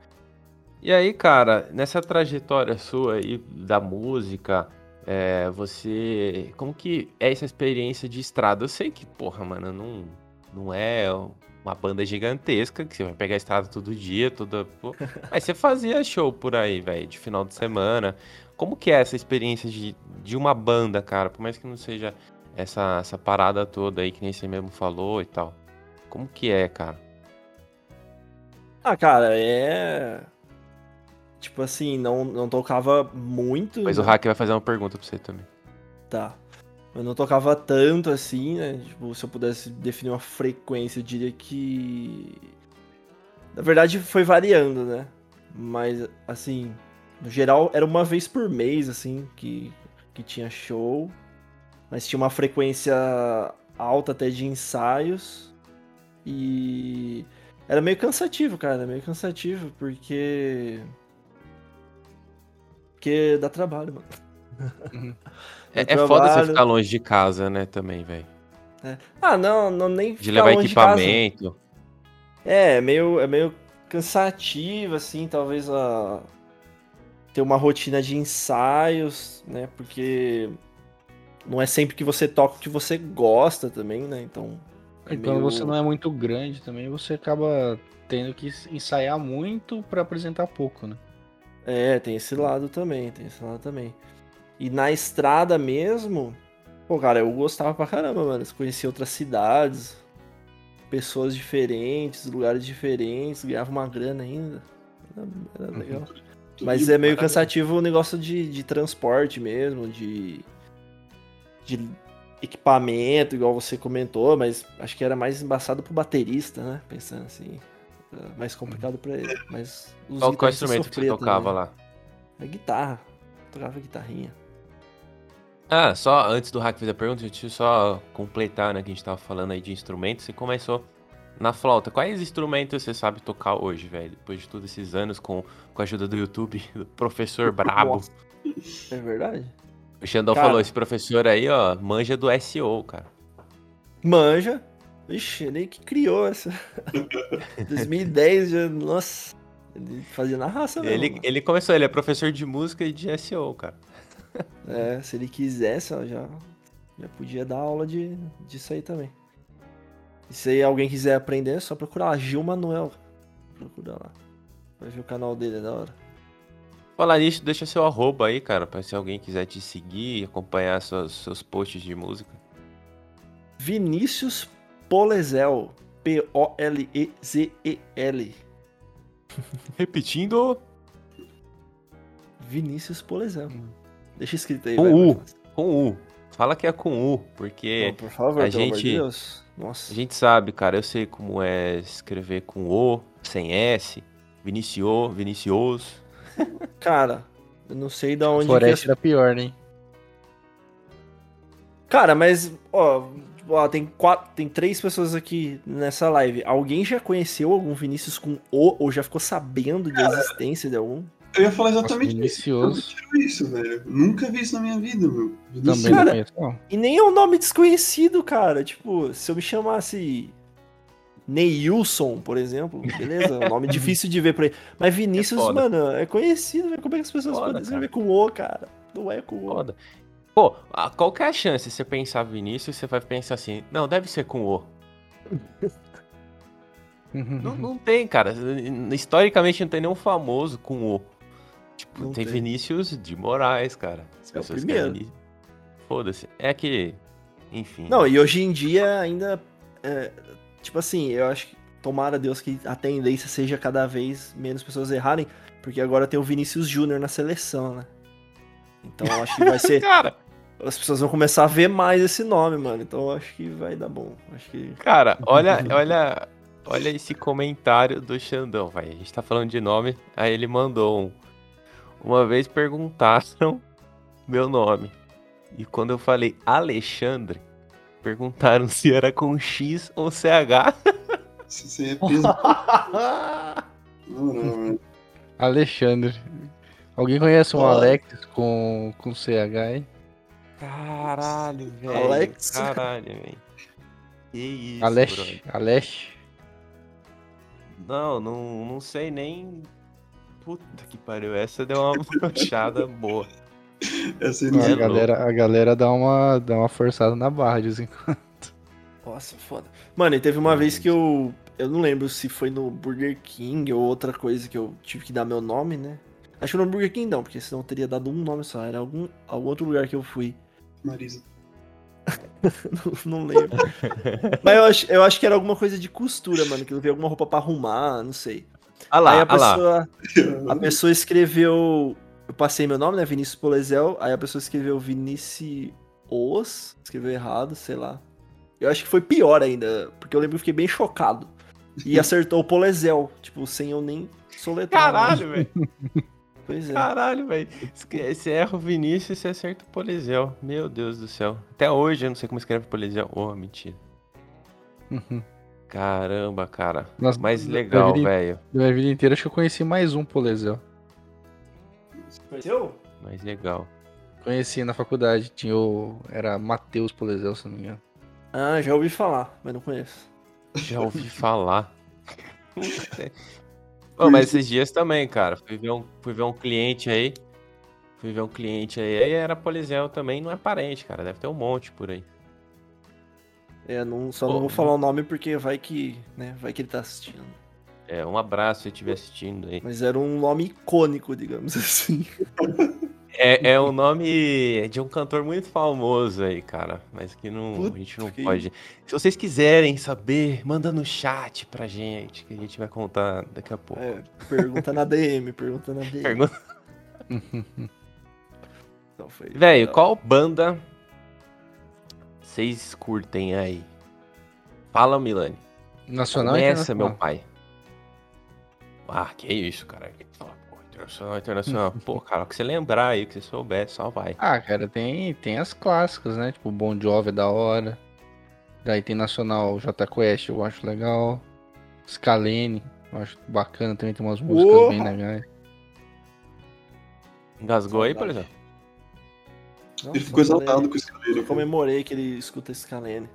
E aí, cara, nessa trajetória sua aí da música, é, você. Como que é essa experiência de estrada? Eu sei que, porra, mano, não, não é uma banda gigantesca, que você vai pegar a estrada todo dia, toda. pô. (laughs) Mas você fazia show por aí, velho, de final de semana. Como que é essa experiência de, de uma banda, cara? Por mais que não seja essa, essa parada toda aí que nem você mesmo falou e tal. Como que é, cara? Ah, cara, é. Tipo assim, não, não tocava muito. Mas o né? Hack vai fazer uma pergunta pra você também. Tá. Eu não tocava tanto assim, né? Tipo, se eu pudesse definir uma frequência, eu diria que. Na verdade, foi variando, né? Mas, assim, no geral, era uma vez por mês, assim, que, que tinha show. Mas tinha uma frequência alta até de ensaios. E. Era meio cansativo, cara. Meio cansativo, porque. Porque dá trabalho, mano. (laughs) É, Dá é foda você trabalho. ficar longe de casa, né, também, velho. Ah, não, não nem De ficar levar longe de casa. equipamento. É, é meio, é meio cansativo, assim, talvez a... ter uma rotina de ensaios, né? Porque não é sempre que você toca o que você gosta também, né? Então. E quando meio- você não é muito grande também, você acaba tendo que ensaiar muito pra apresentar pouco, né? É, tem esse lado também, tem esse lado também. E na estrada mesmo, pô, cara, eu gostava pra caramba, mano. Conhecia outras cidades, pessoas diferentes, lugares diferentes, ganhava uma grana ainda. Era, era legal. Tudo Mas é meio cansativo o negócio de, de transporte mesmo, de, de equipamento, igual você comentou, mas acho que era mais embaçado pro baterista, né? Pensando assim. Era Mais complicado pra ele. Mas os Qual, qual guitarristas instrumento que você tocava também. lá? É guitarra. Tocava guitarrinha. Ah, só antes do Hack fazer a pergunta, deixa eu só completar, né, que a gente tava falando aí de instrumentos. Você começou na flauta. Quais instrumentos você sabe tocar hoje, velho? Depois de todos esses anos com, com a ajuda do YouTube, (laughs) do professor (laughs) brabo. É verdade? O Xandão Cara. falou, esse professor aí, ó, manja do SEO, cara. Manja. Ixi, ele que criou essa. (laughs) 2010 já. Nossa. Ele fazia na raça mesmo. Ele, mano. ele começou, ele é professor de música e de SEO, cara. É, se ele quisesse, ó, já, já podia dar aula de, disso aí também. E se alguém quiser aprender, é só procurar lá, Gil Manuel. Procura lá. Vai ver o canal dele, é da hora. Falar nisso, deixa seu arroba aí, cara, pra se alguém quiser te seguir, acompanhar seus, seus posts de música. Vinícius Polezel. P-O-L-E-Z-E-L. (laughs) Repetindo, Vinícius Polezel. Deixa escrito aí, Com vai, U. com U. Fala que é com U, porque Não, por favor, a pelo amor de gente- Deus. Nossa. a gente sabe, cara, eu sei como é escrever com O, sem S, Vinicio, Vinicioso. Cara, eu não sei de onde que Floresta era pior, né? Cara, mas, ó, ó, tem, quatro, tem três pessoas aqui nessa live. Alguém já conheceu algum Vinícius com O ou já ficou sabendo da existência de algum? Eu ia falar Nossa, exatamente isso. Eu tiro isso, velho. Nunca vi isso na minha vida, meu. Vinícius. Também Cara, não conheço, não. E nem é um nome desconhecido, cara. Tipo, se eu me chamasse Neilson, por exemplo, beleza? Um nome (laughs) difícil de ver por aí. Mas Vinícius, É mano, é conhecido, velho. Como é que as pessoas Foda, podem escrever com O, cara? Não é com O. Foda. Pô, a- qual que é a chance? Você pensar Vinícius, você vai pensar assim, não, deve ser com O. (laughs) Não, não tem, cara. Historicamente não tem nenhum famoso com O. Tipo, tem, tem. Vinícius de Moraes, cara. As É o pessoas primeiro. querem- Foda-se. É que. Enfim. Não, e hoje em dia ainda. é, tipo assim, eu acho que. Tomara Deus que a tendência seja cada vez menos pessoas errarem, porque agora tem o Vinícius Júnior na seleção, né? Então eu acho que vai (laughs) ser. Cara, As pessoas vão começar a ver mais esse nome, mano. Então acho que vai dar bom. Acho que. cara, olha, olha, olha esse comentário do Xandão, vai. A gente tá falando de nome, aí ele mandou um. Uma vez perguntaram (laughs) meu nome. E quando eu falei Alexandre, perguntaram se era com X ou CH. Aí é. Não, não. Alexandre. Alguém conhece um. Alex com, com CH aí? Caralho, velho. Alex. Caralho, velho. Que isso, Alex. brother. Alex. Não, não, não sei nem. Puta que pariu. Essa deu uma (laughs) brochada boa. Essa Não, É a, galera, a galera dá uma, dá uma forçada na barra de vez em quando. Nossa, foda. Mano, e teve uma vez que eu. Eu não lembro se foi no Burger King ou outra coisa que eu tive que dar meu nome, né? Acho que no Burger King não, porque senão eu teria dado um nome só. Era algum, algum outro lugar que eu fui. Marisa. não, (laughs) não lembro. Mas eu acho, eu acho que era alguma coisa de costura, mano. Que eu vi alguma roupa pra arrumar, não sei. Olha lá, aí a lá. pessoa, (laughs) a pessoa escreveu. Eu passei meu nome, né? Vinícius Polezel. Aí a pessoa escreveu Vinicius, escreveu errado, sei lá. Eu acho que foi pior ainda, porque eu lembro que eu fiquei bem chocado. E (laughs) acertou o Polezel, tipo, sem eu nem soletrar. né? Caralho, velho. Pois é. Caralho, velho. Você erra o Vinícius e você acerta o Polizel. Meu Deus do céu. Até hoje eu não sei como escreve Polizel. Oh, mentira. Caramba, cara. Nossa, legal, velho. Minha vida inteira, acho que eu conheci mais um Polezel. Conheceu? Mais legal. Conheci na faculdade. Tinha o. Era Matheus Polezel, se não me engano. Ah, já ouvi falar, mas não conheço. Já ouvi falar. (laughs) (laughs) Ô, mas esses dias também, cara. Fui ver um, fui ver um cliente aí. Fui ver um cliente aí. Aí era Polizel também, não é parente, cara. Deve ter um monte por aí. É, não, só Pô, não vou falar o nome porque vai que, né, vai que ele tá assistindo. É, um abraço se estiver assistindo aí. Mas era um nome icônico, digamos (laughs) assim. É, é um nome de um cantor muito famoso aí, cara. Mas que não, Puta a gente não que- pode. Se vocês quiserem saber, manda no chat pra gente, que a gente vai contar daqui a pouco. É, pergunta na DM, pergunta na DM. Pergunta. (laughs) Então foi- Velho, qual banda vocês curtem aí? Fala, Milani. Nacional Começa, meu pai. Ah, que isso, cara. Pô, Internacional, internacional. Pô, cara, o que você lembrar aí, que você souber, só vai. Ah, cara, tem, tem as clássicas, né? Tipo, Bon Jovi é da hora. Daí tem Nacional J Quest, eu acho legal. Scalene, eu acho bacana também, tem umas músicas bem Porra! legais. Engasgou aí, por exemplo? Nossa, Ele ficou exaltado com esse cabelo. Eu comemorei que ele escuta Scalene.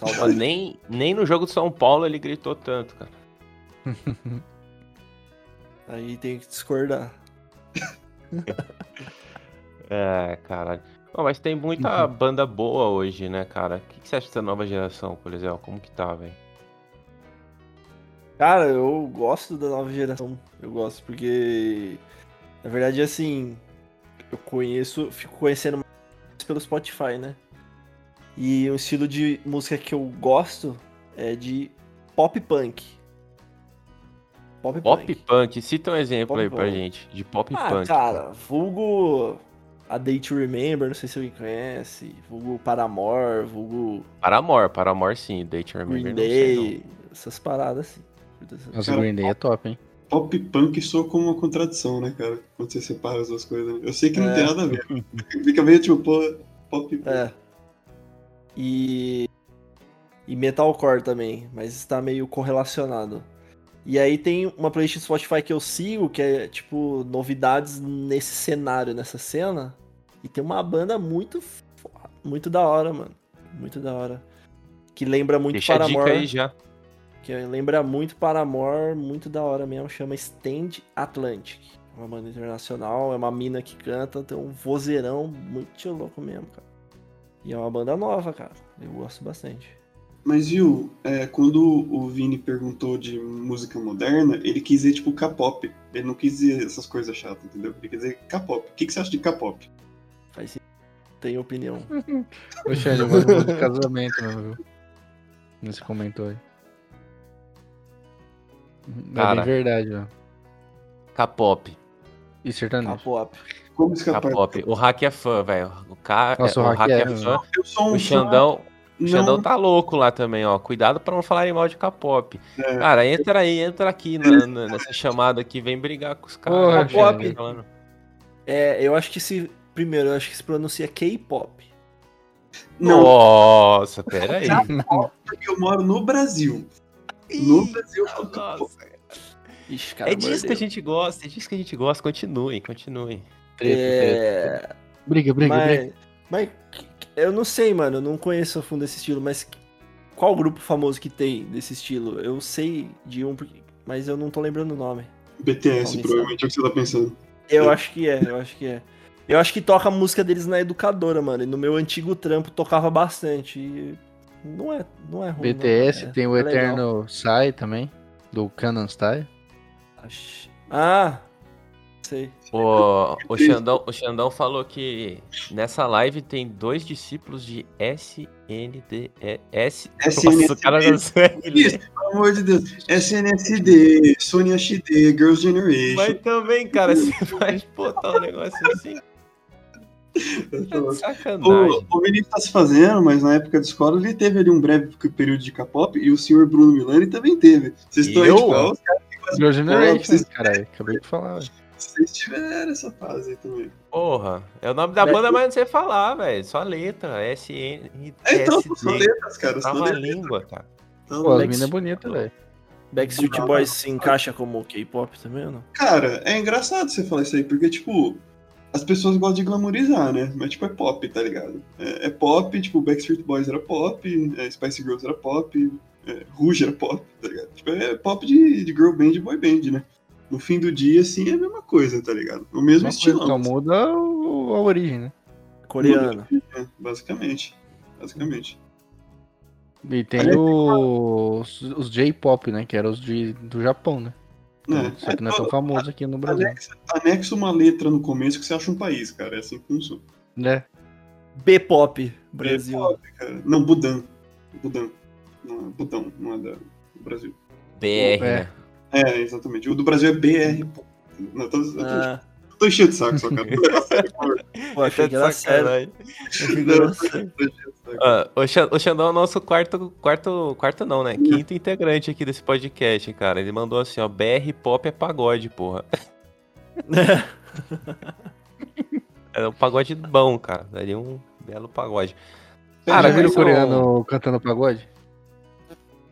(laughs) Nem, nem no jogo de São Paulo ele gritou tanto, cara. (laughs) Aí tem que discordar. (laughs) É, caralho. Não, mas tem muita banda boa hoje, né, cara? O que, que você acha dessa nova geração, por exemplo? Como que tá, velho? Cara, eu gosto da nova geração. Eu gosto porque, na verdade, assim, eu conheço, fico conhecendo mais pelo Spotify, né? E o estilo de música que eu gosto é de pop punk. Pop, Pop punk. punk, cita um exemplo Pop aí pra punk. gente, de pop Ah, punk. cara, vulgo A Day to Remember, não sei se alguém conhece. Vulgo Paramore, vulgo Paramore, Paramore sim, Date Remember, Green não sei, não. Day, essas paradas assim. Nossa, Cara, Green Day é top, hein? Pop punk soa como uma contradição, né, cara? Quando você separa as duas coisas. né? Eu sei que não É. tem nada a ver. Fica meio tipo, pô, pop punk. É. E. E metalcore também, mas está meio correlacionado. E aí tem uma playlist do Spotify que eu sigo, que é tipo novidades nesse cenário, nessa cena. E tem uma banda muito muito da hora, mano. Muito da hora. Que lembra muito Deixa a dica Paramore. aí já. Que lembra muito Paramore, muito da hora mesmo. Chama Stand Atlantic. É uma banda internacional, é uma mina que canta, tem um vozeirão muito louco mesmo, cara. E é uma banda nova, cara. Eu gosto bastante. Mas viu, é, quando o Vini perguntou de música moderna, ele quis dizer tipo K-pop. Ele não quis dizer essas coisas chatas, entendeu? Ele quis dizer K-pop. O que, que você acha de K-pop? Faz sentido. Tem opinião. O Xande, eu gosto de casamento mesmo, viu? Nesse comentou aí. É Cara. bem verdade, ó. K-pop. E sertanejo. K-pop. Como escapar? K-pop. O Hack é fã, velho. O, K... Nossa, é, o o Hack Hack é- é fã. Eu sou um O Xandão, o fã- Xandão não, tá louco lá também, ó. Cuidado pra não falarem mal de K-pop. É. Cara, entra aí, entra aqui na- na- nessa chamada aqui, vem brigar com os caras. Falando. É, eu acho que se. Primeiro, eu acho que se pronuncia K-pop. não, Nossa, (laughs) pera aí. porque eu moro no Brasil. No Brasil K-pop. Nossa. Ixi, cara. É disso que a gente gosta, é disso que a gente gosta. Continuem, continuem. É. Briga, briga, briga. Mas, mas eu não sei, mano. Eu não conheço a fundo esse estilo, mas qual grupo famoso que tem desse estilo? Eu sei de um, mas eu não tô lembrando o nome. BTS, provavelmente é o que você tá pensando. Eu acho que é, eu acho que é. Eu acho que toca a música deles na educadora, mano. E no meu antigo trampo tocava bastante. E não é, não é ruim. BTS, não. É- tem o é. Eterno Sai também, do Canon Style. Acho- Ah, sei. O, o, Xandão, o Xandão falou que nessa live tem dois discípulos de SNSD. Nossa, o cara não consegue Isso, ler. pelo amor de Deus. SNSD, Sony HD, Girls' Generation. Mas também, cara, você (laughs) vai botar um negócio assim. Tá de sacanagem. O, o Vinícius tá se fazendo, mas na época de escola ele teve ali um breve período de K-pop e o senhor Bruno Milani também teve. Vocês estão aí, Eu? tipo, ó, os caras que gostam Girl de Generation, caralho. Acabei de falar. ué. Vocês tiveram essa fase aí também. Porra, é o nome da banda, mas não sei falar, velho. Só letra. SN. É, então, são letras, cara. São a letras. língua, cara. Então, Pô, as Lex- minas é bonita, velho. Backstreet Boys se encaixa como K-pop também ou não? Cara, é engraçado você falar isso aí, porque, tipo, as pessoas gostam de glamourizar, né? Mas, tipo, é pop, tá ligado? É, é pop, tipo, Backstreet Boys era pop, é, Spice Girls era pop, é, Rouge era pop, tá ligado? Tipo, é pop de, de girl band e boy band, né? No fim do dia, assim, é a mesma coisa, tá ligado? O mesmo estilo. Só muda a origem, né? Coreano. É, basicamente. Basicamente. E tem Aliás, os, os J-pop, né? Que eram os de, do Japão, né? É, Só que não é tão famoso aqui no Brasil. Anexa, anexa uma letra no começo que você acha um país, cara. É assim que funciona. Né? B-pop, Brasil. Pop, cara. Não, Budan. Budan. Não, Budão, não é da, do Brasil. BR, É. É, exatamente. O do Brasil é BR. pô. Não, tô- eu tô- Ah, tô enchendo de saco só, cara. (laughs) Pô, achei que era sério. Tô. Ah, o, Xan- o Xandão é o nosso quarto, quarto, quarto não, né? Quinto integrante aqui desse podcast, cara. Ele mandou assim, ó, BR Pop é pagode, porra. (laughs) É um pagode bom, cara. Daria um belo pagode. Cara, Já viram o isso- coreano cantando pagode?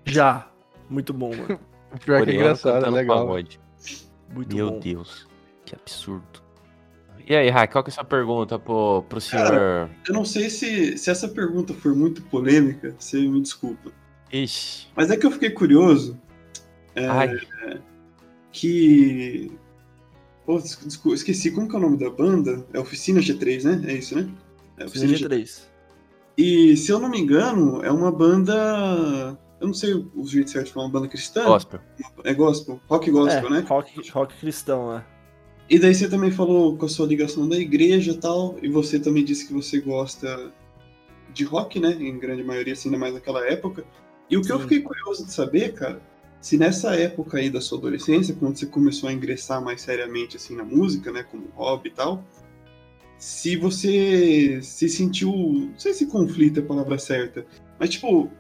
Já. Muito bom, mano. (laughs) O pior que é engraçado, é legal. pagode. Muito Meu bom. Deus, que absurdo. E aí, Ra, qual que é a sua pergunta pro, pro senhor? Eu não sei se, se essa pergunta for muito polêmica, você me desculpa. Ixi, Mas é que eu fiquei curioso é, ai, que. Pô, des- desculpa, esqueci como que é o nome da banda? É Oficina G3, né? É isso, né? É Oficina G3. G3. E se eu não me engano, é uma banda. Eu não sei o jeito certo de falar, uma banda cristã. gospel. É gospel, rock gospel, é, né? rock, rock cristão, né? E daí você também falou com a sua ligação da igreja e tal, e você também disse que você gosta de rock, né? Em grande maioria, assim, ainda mais naquela época. E o que eu Sim. fiquei curioso de saber, cara, se nessa época aí da sua adolescência, quando você começou a ingressar mais seriamente, assim, na música, né? Como hobby e tal, se você se sentiu, não sei se conflito é a palavra certa, mas tipo,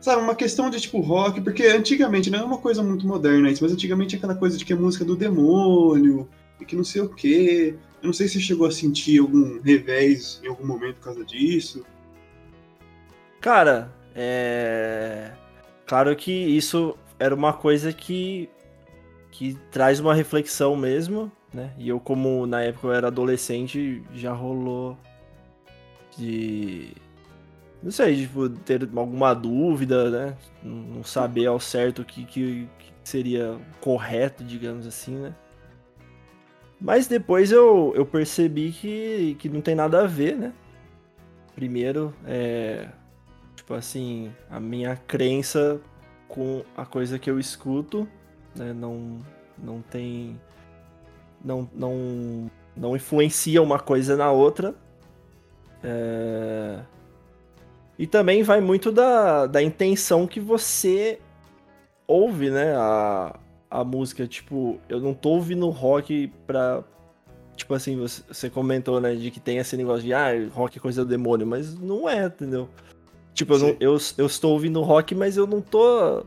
sabe, uma questão de tipo rock, porque antigamente não é uma coisa muito moderna isso, mas antigamente é aquela coisa de que é música do demônio e que não sei o quê. Eu não sei se chegou a sentir algum revés em algum momento por causa disso. Cara, é. Claro que isso era uma coisa que. que traz uma reflexão mesmo, né? E eu, como na época eu era adolescente, já rolou de. Não sei, tipo, ter alguma dúvida, né? Não saber ao certo o que, que, que seria correto, digamos assim, né? Mas depois eu, eu percebi que, que não tem nada a ver, né? Primeiro, é, tipo assim, a minha crença com a coisa que eu escuto, né, não, não tem, não, não, não influencia uma coisa na outra. É, E também vai muito da, da intenção que você ouve, né, a, a música. Tipo, eu não tô ouvindo rock pra... Tipo assim, você, você comentou, né, de que tem esse negócio de, ah, rock é coisa do demônio, mas não é, entendeu? Tipo, eu, não- eu, eu estou ouvindo rock, mas eu não tô,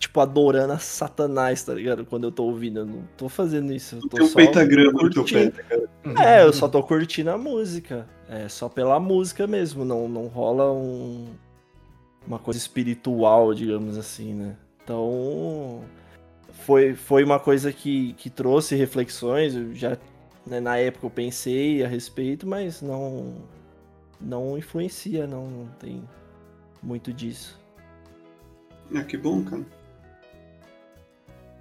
tipo, adorando a Satanás, tá ligado? Quando eu tô ouvindo, eu não tô fazendo isso. Eu tô Tem um só pentagrama no teu pé. cara. É, eu só tô curtindo a música. É só pela música mesmo, não, não rola um, uma coisa espiritual, digamos assim, né? Então, foi, foi uma coisa que, que trouxe reflexões. Eu já, né, na época eu pensei a respeito, mas não, não influencia, não, não tem muito disso. Ah, que bom, cara.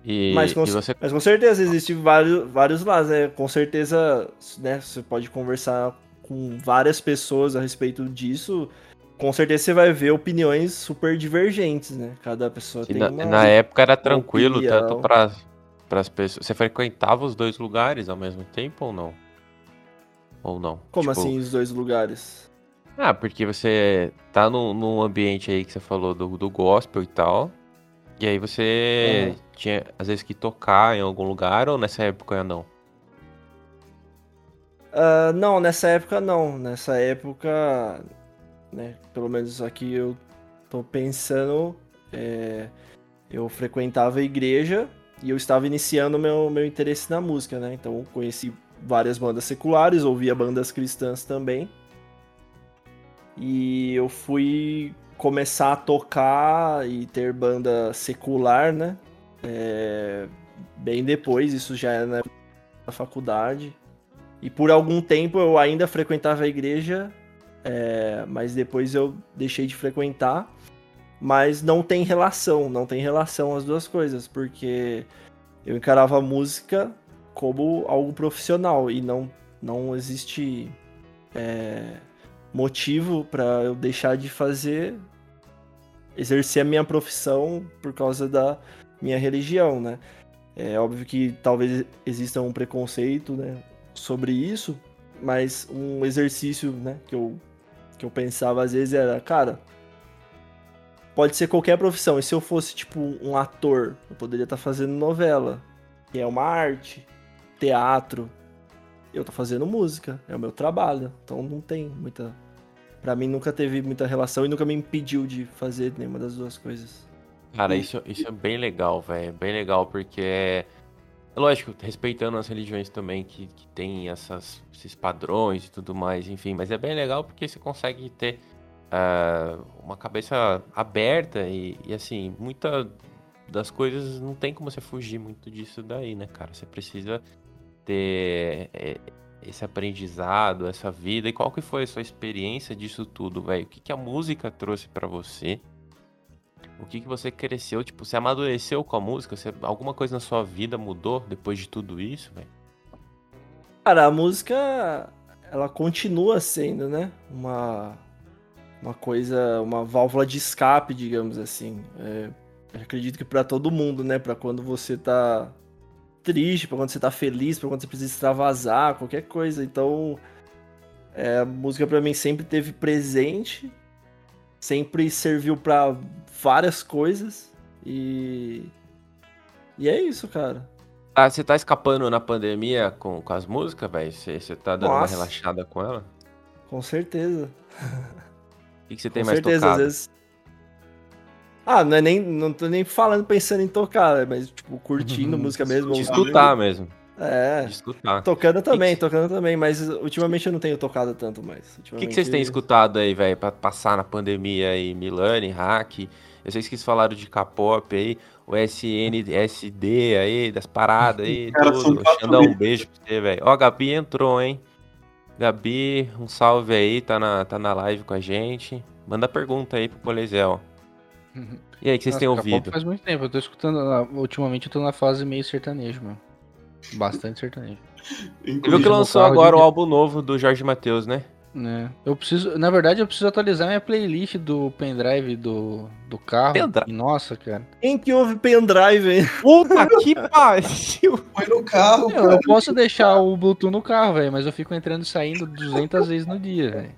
E, Mas com, e você. mas com certeza existem vários, vários lados, né? Com certeza, né, você pode conversar com várias pessoas a respeito disso. Com certeza você vai ver opiniões super divergentes, né? Cada pessoa e tem na, uma. na época era tranquilo, opinião. tanto para as pessoas. Você frequentava os dois lugares ao mesmo tempo ou não? Ou não? Como Tipo, assim, os dois lugares? Ah, porque você tá num, num ambiente aí que você falou do, do gospel e tal. E aí você tinha, às vezes, que tocar em algum lugar ou nessa época não? Ah, não, nessa época não. Nessa época, né? Pelo menos aqui eu tô pensando. é, eu frequentava a igreja e eu estava iniciando meu, meu interesse na música, né? Então conheci várias bandas seculares, ouvia bandas cristãs também. E eu fui começar a tocar e ter banda secular, né? É, bem depois, isso já era na época da faculdade. E por algum tempo eu ainda frequentava a igreja, é, mas depois eu deixei de frequentar. Mas não tem relação, não tem relação as duas coisas, porque eu encarava a música como algo profissional e não, não existe é, motivo para eu deixar de fazer, exercer a minha profissão por causa da minha religião, né? É óbvio que talvez exista um preconceito, né, sobre isso, mas um exercício, né, que eu, que eu pensava às vezes era, cara, pode ser qualquer profissão, e se eu fosse, tipo, um ator, eu poderia estar fazendo novela, que é uma arte. teatro. Eu tô fazendo música, é o meu trabalho. Então não tem muita. Pra mim nunca teve muita relação e nunca me impediu de fazer nenhuma das duas coisas. Cara, isso, isso é bem legal, velho. Bem legal, porque é. Lógico, respeitando as religiões também que, que tem essas, esses padrões e tudo mais, enfim. Mas é bem legal porque você consegue ter uh, uma cabeça aberta e, e, assim, muita das coisas não tem como você fugir muito disso daí, né, cara? Você precisa ter é, esse aprendizado, essa vida. E qual que foi a sua experiência disso tudo, velho? O que, que a música trouxe para você? O que, que você cresceu? Tipo, você amadureceu com a música? Você, alguma coisa na sua vida mudou depois de tudo isso, velho? Cara, a música, ela continua sendo, né? Uma, uma coisa, uma válvula de escape, digamos assim. É, acredito que para todo mundo, né? Para quando você tá triste, para quando você tá feliz, para quando você precisa extravasar, qualquer coisa. Então, é, a música para mim sempre teve presente, sempre serviu para várias coisas e e é isso, cara. Ah, você tá escapando na pandemia com, com as músicas, velho? Você, você tá dando Nossa. uma relaxada com ela? Com certeza. O que, que você tem com mais certeza, tocado? Às vezes, ah, não é nem. Não tô nem falando pensando em tocar, né, mas, tipo, curtindo uhum. música mesmo. De escutar mesmo. É. De escutar. Tocando também, que... tocando também, mas ultimamente eu não tenho tocado tanto mais. O que, que vocês têm escutado aí, velho, pra passar na pandemia aí? Milani, Hack. Eu sei que vocês falaram de K-pop aí, o SNSD aí, das paradas aí, Cara, tudo. Xandão, um beijo pra você, velho. Ó, a Gabi entrou, hein? Gabi, um salve aí, tá na, tá na live com a gente. Manda pergunta aí pro Polizel. E aí, que vocês Nossa, têm ouvido? Faz muito tempo, eu tô escutando. Ah, ultimamente eu tô na fase meio sertanejo, mano. Bastante sertanejo. Você viu que lançou agora de... o álbum novo do Jorge Matheus, né? É. Eu preciso, na verdade, eu preciso atualizar minha playlist do pendrive do, do carro. Pendrive. Nossa, cara. Quem que ouve pendrive aí? Puta que pariu! (laughs) Foi no carro. Eu, eu posso deixar o Bluetooth no carro, velho, mas eu fico entrando e saindo 200 vezes no dia, velho.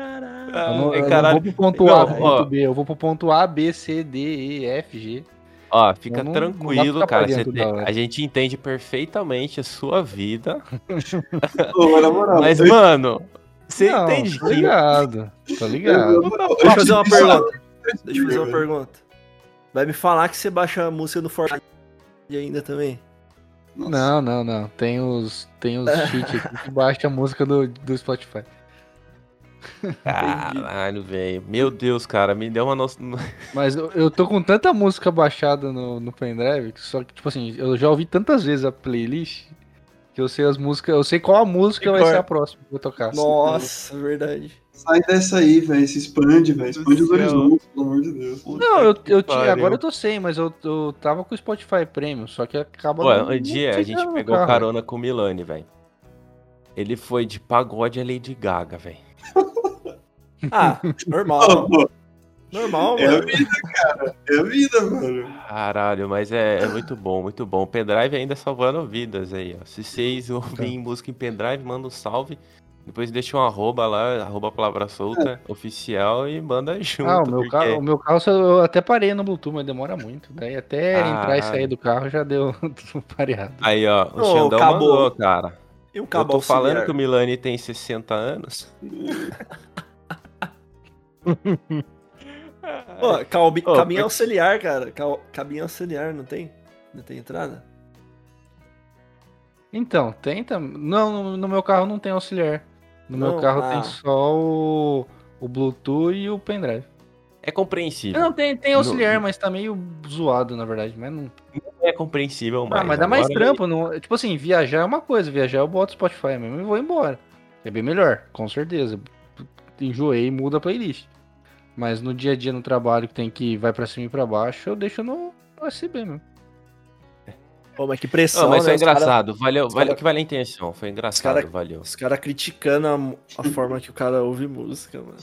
Caralho. Eu não, eu não vou pro ponto A, ponto B, eu vou pro ponto A, B, C, D, E, F, G. Ó, fica não, tranquilo, não cara. Tem, a gente entende perfeitamente a sua vida. (laughs) Mas, mano, você não, entende tô ligado. Tô ligado. Deixa eu fazer uma pergunta. Deixa eu fazer uma pergunta. Vai me falar que você baixa a música no Fortnite ainda também? Não, não, não. Tem os, tem os (laughs) cheats aqui que baixa a música do, do Spotify. (laughs) Caralho, velho. Meu Deus, cara, me deu uma noção. (laughs) Mas eu, eu tô com tanta música baixada no, no pendrive, que só que, tipo assim, eu já ouvi tantas vezes a playlist que eu sei as músicas, eu sei qual a música vai ser a próxima que eu vou tocar. Nossa, verdade. Sai dessa aí, velho. Se expande, velho. Expande os horizontes, pelo amor de Deus. Não, eu, eu tinha, agora eu tô sem, mas eu, eu tava com o Spotify Premium, só que acaba. Ué, um dia a gente pegou carro, carona com o Milani, velho. Ele foi de pagode a Lady Gaga, velho. Ah, normal. normal, é mano. É a vida, cara. É a vida, mano. Caralho, mas é, é muito bom, muito bom. O pendrive ainda salvando vidas aí, ó. Se vocês ouvem tá. música em pendrive, manda um salve. Depois deixa um arroba lá, arroba palavra solta, é. (laughs) oficial, e manda junto. Ah, o meu, porque... carro, o meu carro eu até parei no Bluetooth, mas demora muito. Daí até ah. entrar e sair do carro já deu (laughs) pareado. Aí, ó, o oh, Xandão acabou. mandou, cara. E um cabo eu tô auxiliar. falando que o Milani tem 60 anos. (laughs) Pô, (laughs) calbi, oh, caminho auxiliar, cara. Cal, caminho auxiliar, não tem? Não tem entrada? Então, tem também. Não, no, meu carro não tem auxiliar. No não, meu carro ah. tem só o, o Bluetooth e o pendrive. É compreensível. Não, tem, tem auxiliar, no... mas tá meio zoado, na verdade. Mas não. Não é compreensível mais. Ah, mas dá mais trampo. Não... Tipo assim, viajar é uma coisa. Viajar eu boto Spotify mesmo e vou embora. É bem melhor, com certeza. Enjoei e muda a playlist. Mas no dia a dia no trabalho que tem que vai para cima e para baixo, eu deixo no USB mesmo. Pô, mas que pressão, oh, mas né? foi engraçado. Cara, valeu, valeu cara, que vale a intenção. Foi engraçado, cara, valeu. Os caras criticando a, a forma que o cara ouve música, mano.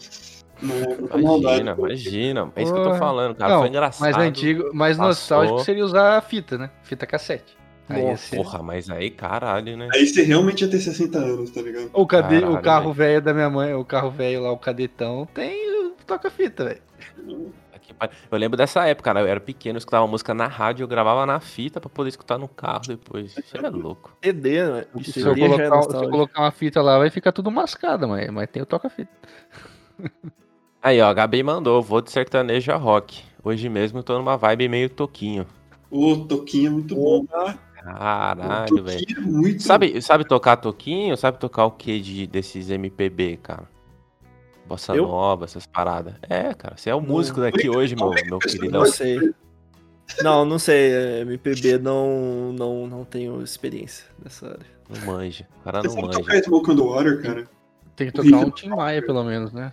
Imagina, imagina. É isso que eu tô falando, cara. Não, foi engraçado. Mais antigo, mais passou. nostálgico seria usar a fita, né? Fita cassete. Aí ser... Porra, mas aí caralho, né? Aí você realmente ia ter 60 anos, tá ligado? O, cade... Caralho, o carro velho da minha mãe, o carro velho lá, o cadetão, tem toca fita, velho. Eu lembro dessa época, cara. Eu era pequeno, eu escutava música na rádio, eu gravava na fita pra poder escutar no carro depois. Isso é louco. (laughs) CD, né? Se eu, é colocar, se eu colocar uma fita lá, vai ficar tudo mascado, mas, mas tem o toca-fita. Aí, ó, a Gabi mandou, vou de sertanejo a rock. Hoje mesmo eu tô numa vibe meio toquinho. O Toquinho é muito bom. Porra. Caralho, velho. É muito Sabe, sabe tocar toquinho? Sabe tocar o que de, desses MPB, cara? Bossa Eu? nova, essas paradas. É, cara, você é o Não. músico daqui hoje, meu, meu queridão. Não sei. Não, não sei. é, MPB não, não, não tenho experiência nessa área. Não manja. O cara não manja. tocar Smoke on the Water, cara? Tem que tocar um Tim Maia, pelo menos, né?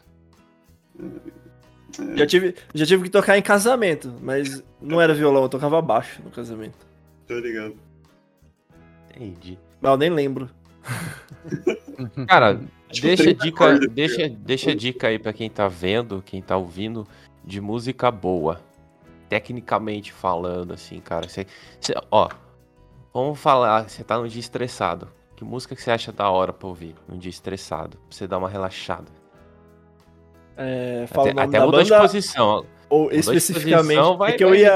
Já tive, já tive que tocar em casamento, mas não era violão, eu tocava baixo no casamento. Tá ligado? Entendi. Mas eu nem lembro. (laughs) Cara, deixa 30 dica, deixa, deixa dica aí pra quem tá vendo, quem tá ouvindo, de música boa. Tecnicamente falando, assim, cara. Você, você- ó, vamos falar, você tá num dia estressado. Que música que você acha da hora pra ouvir num dia estressado? Pra você dar uma relaxada. É, fala Até, até mudou de posição. Ou Mudou especificamente. vai- é, que eu ia,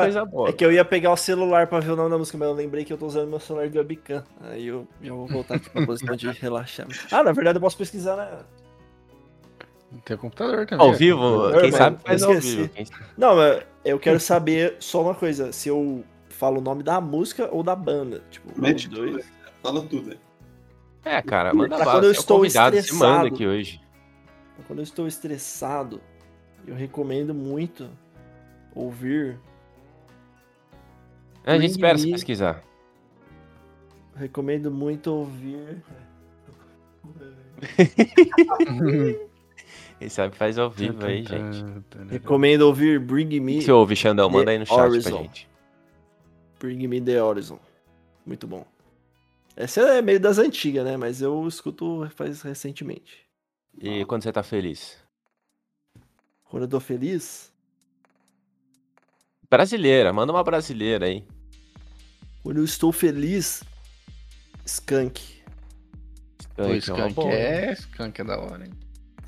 é que eu ia pegar o celular pra ver o nome da música, mas eu lembrei que eu tô usando meu celular de webcam. Aí eu já vou voltar aqui pra posição de relaxar. (laughs) Ah, na verdade eu posso pesquisar, né? Tem o computador também. Ao vivo, Eu, quem mas sabe faz ao vivo. Não, mas eu quero saber só uma coisa: se eu falo o nome da música ou da banda. Tipo, Mete tudo, dois. né? Fala tudo, né? É, cara, manda Pra bala. quando eu é estou você manda estressado. aqui hoje. Quando eu estou estressado, eu recomendo muito ouvir. A gente espera me- pesquisar. Recomendo muito ouvir. (laughs) Quem sabe faz ao vivo aí, gente. Recomendo ouvir Bring O Me. que você ouve, Xandão? Manda aí no chat pra Horizon. gente. Bring Me the Horizon. Muito bom. Essa é meio das antigas, né? Mas eu escuto faz recentemente. E quando você tá feliz? Quando eu tô feliz, Brasileira, manda uma brasileira aí. quando eu estou feliz, Skunk. Pô, Skunk é uma Skunk boa. é, Skunk é da hora, hein?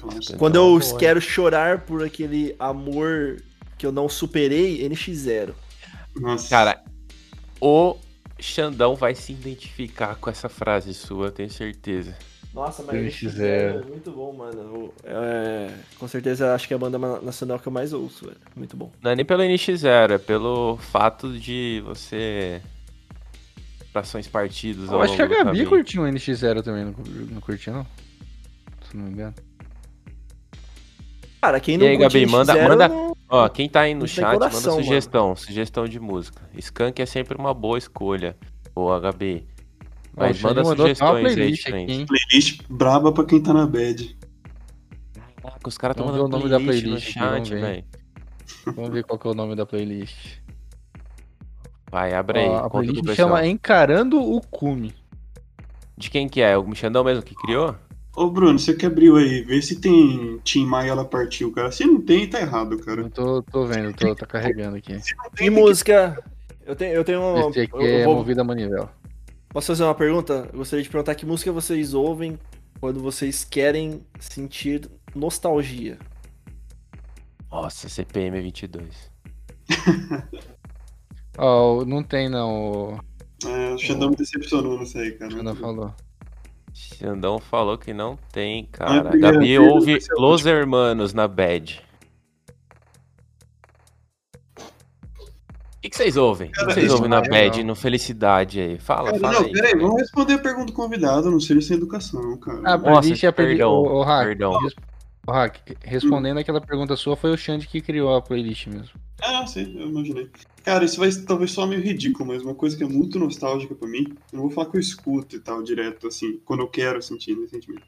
Nossa. Quando Então, eu boa. quero chorar por aquele amor que eu não superei, NX0. Nossa. Cara, o Xandão vai se identificar com essa frase sua, eu tenho certeza. Nossa, mas NX0 NX0 é muito bom, mano. É, com certeza acho que é a banda nacional que eu mais ouço, velho. Muito bom. Não é nem pelo NX0, é pelo fato de você. Frações partidos. Eu acho que a Gabi caminho. curtiu um NX0 também, não, não curtiu, não? Se não me engano. Cara, quem E não aí, curte Gabi, manda- NX0 manda- não- Ó, quem tá aí no Não chat, coração, manda sugestão. Sugestão de música. Skunk é sempre uma boa escolha. Boa, Gabi. Mas manda sugestões aí playlist diferentes. aqui, hein? Playlist braba pra quem tá na bad. Caraca, os caras estão ver mandando o nome da playlist no chat, ver. velho. Vamos ver qual que é o nome da playlist. Vai, abre aí. Ó, a playlist chama Encarando o Cume. De quem que é? O Xandão mesmo que criou? Ô, Bruno, você que abriu aí, vê se tem Tim Maia ela partiu, cara. Se não tem, tá errado, cara. Eu tô, tô vendo, tô, tá carregando aqui. E música? Eu tenho, eu tenho uma. Esse aqui eu é vou- movida a manivela. Posso fazer uma pergunta? Eu gostaria de perguntar que música vocês ouvem quando vocês querem sentir nostalgia. Nossa, CPM 22. (laughs) Ó, não tem não, o É, o Xandão me decepcionou nisso aí, cara. Xandão falou. Xandão falou que não tem, cara. Gabi ouve Los Hermanos na bad. Que, que vocês ouvem? O que, Cara, vocês ouvem na é bad, no Felicidade aí? Fala, Cara, fala não, aí. peraí, vamos responder a pergunta do convidado, não seja sem educação, cara. Ah, a Nossa, playlist é a perdão, Ô, ô, Hack, perdão. ô, Hack, respondendo aquela pergunta sua, foi o Xande que criou a playlist mesmo. Ah, sim, eu imaginei. Cara, isso vai talvez só meio ridículo, mas uma coisa que é muito nostálgica pra mim, eu não vou falar que eu escuto e tal, direto, assim, quando eu quero sentir esse sentimento.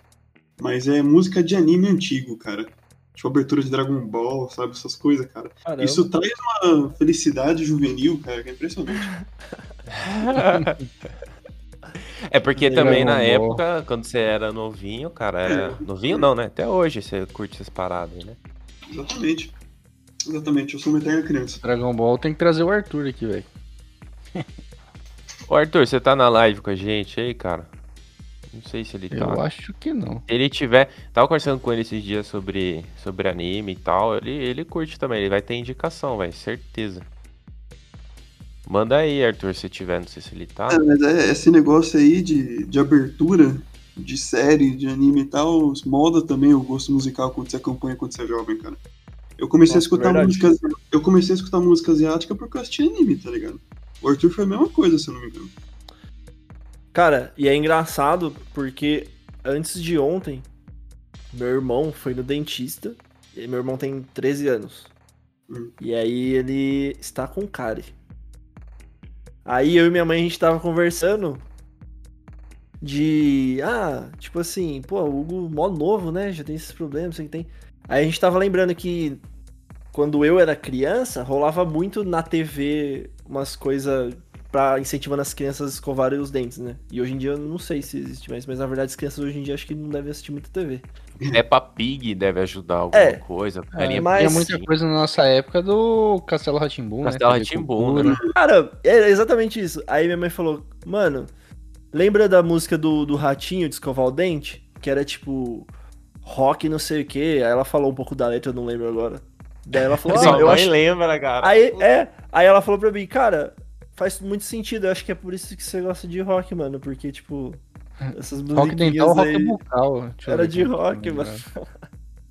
Mas é música de anime antigo, cara. Tipo, abertura de Dragon Ball, sabe? Essas coisas, cara. Caramba. Isso traz uma felicidade juvenil, cara, que é impressionante. É porque também na Ball. época, quando você era novinho, cara, era... Novinho não, né? Até hoje você curte essas paradas né? Exatamente. Exatamente, eu sou uma eterna criança. Dragon Ball tem que trazer o Arthur aqui, velho. Ô Arthur, você tá na live com a gente aí, cara? Não sei se ele tá. Eu acho que não. Se ele tiver. Tava conversando com ele esses dias sobre, sobre anime e tal. Ele, ele curte também. Ele vai ter indicação, velho. Certeza. Manda aí, Arthur, se tiver. Não sei se ele tá. É, mas é, esse negócio aí de, de abertura de série, de anime e tal, molda também o gosto musical quando você acompanha quando você é jovem, cara. Eu comecei Nossa, a escutar verdade. música. Eu comecei a escutar música asiática porque eu assisti anime, tá ligado? O Arthur foi a mesma coisa, se eu não me engano. Cara, e é engraçado porque antes de ontem, meu irmão foi no dentista. E meu irmão tem 13 anos. Hum. E aí ele está com cárie. Aí eu e minha mãe a gente tava conversando de. Ah, tipo assim, pô, o Hugo mó novo, né? Já tem esses problemas, sei o que tem. Aí a gente tava lembrando que quando eu era criança, rolava muito na TV umas coisas pra incentivando as crianças a escovarem os dentes, né? E hoje em dia eu não sei se existe mais, mas na verdade as crianças hoje em dia acho que não devem assistir muita TV. Peppa Pig deve ajudar alguma É. coisa. É, mas- Tinha muita coisa na nossa época do Castelo Ratimbum, né? Castelo Rá-Tim-Bum, Cultura. né? Cara, é exatamente isso. Aí minha mãe falou, mano, lembra da música do, do Ratinho de escovar o dente? Que era tipo rock não sei o que. Aí ela falou um pouco da letra, eu não lembro agora. Daí ela falou, ah, eu mãe acho... lembra, cara. Aí, é, aí ela falou pra mim, cara, faz muito sentido. Eu acho que é por isso que você gosta de rock, mano. Porque, tipo, essas (laughs) Rock dental, musiquinhas rock aí bucal. Deixa eu era de rock, mano.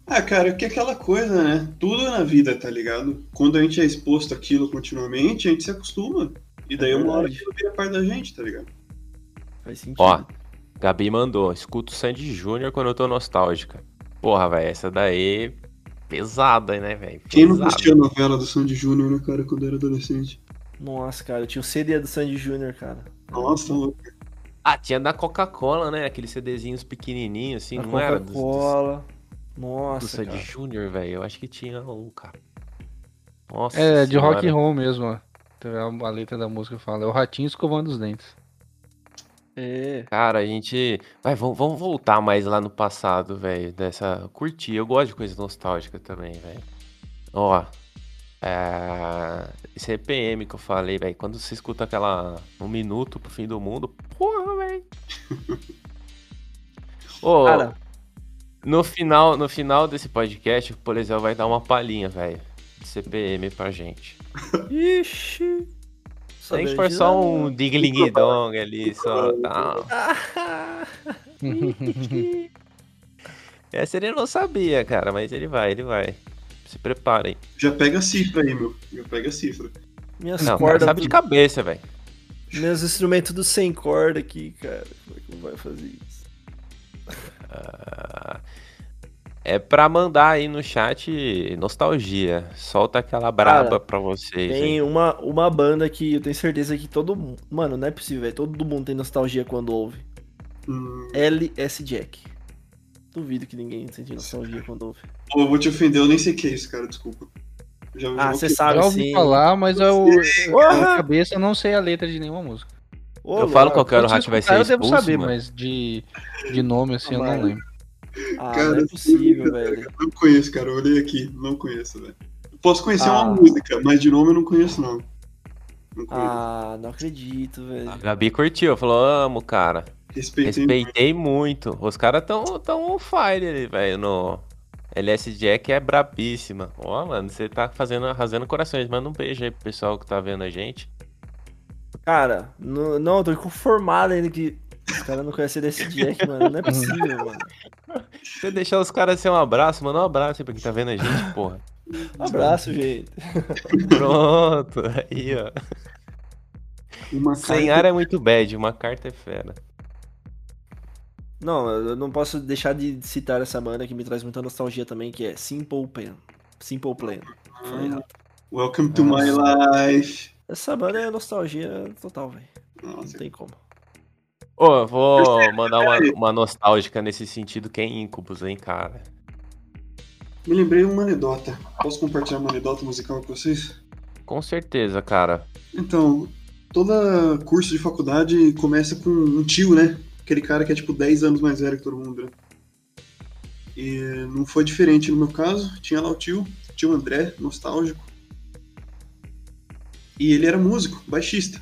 Ah, cara, que é aquela coisa, né? Tudo na vida, tá ligado? Quando a gente é exposto àquilo continuamente, a gente se acostuma. E daí É uma hora aquilo vira parte da gente, tá ligado? Faz sentido. Ó, Gabi mandou. Escuto Sandy Júnior quando eu tô nostálgica. Porra, velho, essa daí. Pesada, né, velho? Quem não Pesada. assistia a novela do Sandy Júnior, né, cara, quando era adolescente? Nossa, cara, eu tinha o CD do Sandy Júnior, cara. Nossa, louco. Ah, tinha da Coca-Cola, né? Aqueles CDzinhos pequenininhos, assim, A não era? dos- Coca-Cola. Do Nossa, Sandy cara. Júnior, velho. Eu acho que tinha um, cara. Nossa. É, de rock and roll mesmo, ó. Então, A a letra da música fala, é o ratinho escovando os dentes. É. Cara, a gente. Vai, vamos, vamos voltar mais lá no passado, velho. Dessa. Curtir. Eu gosto de coisa nostálgica também, velho. Ó. É... Esse EPM que eu falei, velho. Quando você escuta aquela. Um minuto pro fim do mundo. Porra, velho. (laughs) Ô, Cara, no final, no final desse podcast, o Polizel vai dar uma palhinha, velho. De CPM pra gente. (laughs) ixi. Tem que de só um ding-ling-dong ali, (laughs) só. Tá. Ah, ixi. Essa ele não sabia, cara, mas ele vai, ele vai. Se preparem. Já pega a cifra aí, meu. Já pega a cifra. Minhas Não, cordas. sabe do- de cabeça, velho. Meus instrumentos do sem corda aqui, cara. Como é que vai fazer isso? Ah, É pra mandar aí no chat nostalgia. Solta aquela braba Cara, pra vocês. Tem hein? uma, uma banda que eu tenho certeza que todo mundo. Mano, não é possível, velho. Todo mundo tem nostalgia quando ouve. Hum, LS Jack. Duvido que ninguém sente nostalgia quando ouve. pô, eu vou te ofender, eu nem sei o que é isso, cara, desculpa. Já, Ah, vou você sabe Já ouvi sim. falar, mas eu, eu, Porra! na cabeça eu não sei a letra de nenhuma música. Ô, Eu falo qual que era o eu hack vai ser Eu devo expulso, saber, mano. mas de, de nome assim eu não Mano. lembro. Ah, Cara, não é possível, velho. Não conheço, cara, eu olhei aqui, não conheço, velho. Posso conhecer Ah. uma música, mas de nome eu não conheço, não. Não conheço. Ah, não acredito, velho. A Gabi curtiu, falou, amo, cara. Respeitei. Respeitei muito. Os caras tão, tão on fire ali, velho, no... LS Jack é brabíssima. Ó, mano, você tá fazendo, arrasando corações. Manda um beijo aí pro pessoal que tá vendo a gente. Cara, no- não, eu tô conformado ainda que os caras não conhecem desse Jack, mano. Não é (laughs) possível, mano. Se deixar os caras ser um abraço, manda um abraço aí pra quem tá vendo a gente, porra. Um abraço, gente. Pronto, aí, ó. Uma Sem carta- ar é muito bad, uma carta é fera. Não, eu não posso deixar de citar essa banda que me traz muita nostalgia também, que é Simple Plan. Simple Plan. Falei errado. Welcome to my life. Essa banda é nostalgia total, velho. Não Nossa, tem como. Ô, eu vou mandar uma, uma nostálgica nesse sentido, que é Incubus, hein, cara. me lembrei de uma anedota. Posso compartilhar uma anedota musical com vocês? Com certeza, cara. Então, toda curso de faculdade começa com um tio, né? Aquele cara que é tipo 10 anos mais velho que todo mundo, né? E não foi diferente no meu caso. Tinha lá o tio, tio André, nostálgico. E ele era músico, baixista.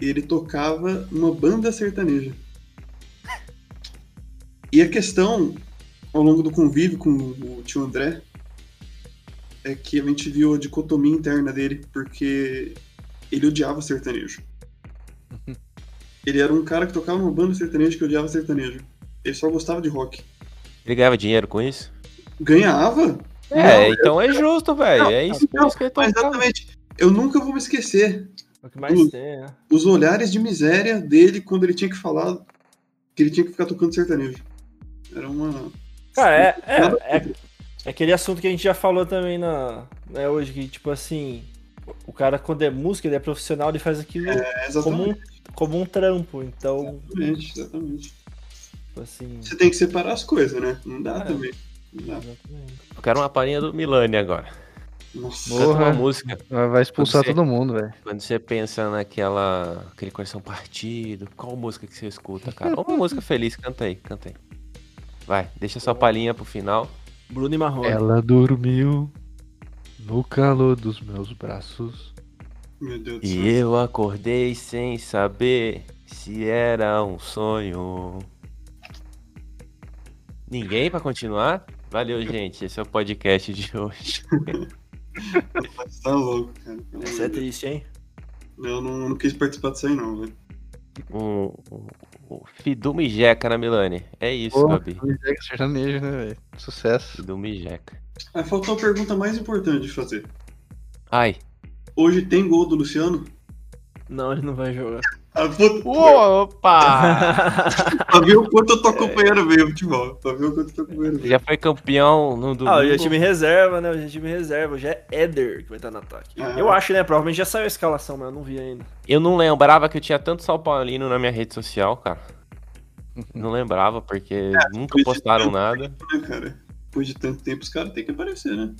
Ele tocava uma banda sertaneja. E a questão, ao longo do convívio com o tio André, é que a gente viu a dicotomia interna dele, porque ele odiava sertanejo. (laughs) Ele era um cara que tocava numa banda sertaneja que odiava sertanejo. Ele só gostava de rock. Ele ganhava dinheiro com isso? Ganhava? É, Não, então é justo, velho. É isso, por Não, isso que ele tocava. exatamente. Eu nunca vou me esquecer É o que mais Hum. tem, né? os olhares de miséria dele quando ele tinha que falar que ele tinha que ficar tocando sertanejo. Era uma. Cara, é, é, é, é aquele assunto que a gente já falou também na, né, hoje, que tipo assim, o cara quando é músico, ele é profissional, ele faz aquilo É, como, um, exatamente, como um trampo. Então, exatamente, exatamente. tipo assim. Você tem que separar as coisas, né? Não dá É. também. Não dá. exatamente. Eu quero uma palhinha do Milani agora. Nossa. Canta uma música. Vai vai expulsar Você- todo mundo, velho. Quando você pensa naquela. aquele coração partido, qual música que você escuta, cara? Ou uma música (laughs) feliz, canta aí, canta aí. Vai, deixa sua palhinha pro final. Bruno e Marrone. Ela dormiu no calor dos meus braços. Meu Deus do E céu. eu acordei sem saber se era um sonho. Ninguém pra continuar? Valeu, (laughs) gente. Esse é o podcast de hoje. Você tá louco, cara. Essa é triste, hein? Eu não, não quis participar disso aí, não, velho. Um, um, um Fidume Jeca na Milani. É isso, Porra, Gabi. sertanejo, né, velho? Sucesso. Fidume Jeca. Ah, faltou a pergunta mais importante de fazer. Ai. Hoje tem gol do Luciano? Não, ele não vai jogar. Ah, puta, Opa! (laughs) pra ver o quanto eu tô acompanhando bem o futebol. Pra ver o quanto eu tô acompanhando bem. Já foi campeão no domingo. ah, hoje é time reserva, né? Hoje é time reserva. Hoje é Éder que vai estar no ataque. Ah. Eu acho, né? Provavelmente já saiu a escalação, mas eu não vi ainda. Eu não lembrava que eu tinha tanto São Paulino na minha rede social, cara. Não lembrava, porque nunca depois de postaram tanto nada. Né, cara? Depois de tanto tempo, os caras têm que aparecer, né?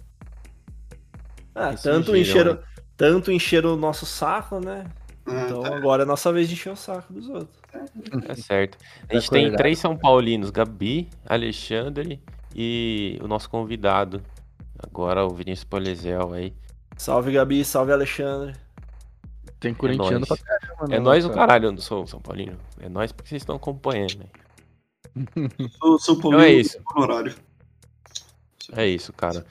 Ah, Esse tanto encheram, né? Tanto encheram o nosso saco, né? Ah, Então tá. agora é nossa vez de encher o saco dos outros. É certo. A Vai gente tem três São Paulinos: Gabi, Alexandre e o nosso convidado. Agora o Vinícius Polizel aí. Salve, Gabi. Salve, Alexandre. Tem corintiano nóis. pra caramba, É né, nós o cara? caralho, eu não sou São Paulino. É nós porque vocês estão acompanhando. Né? (laughs) Sou São Paulo Então é isso. honorário. É isso, cara.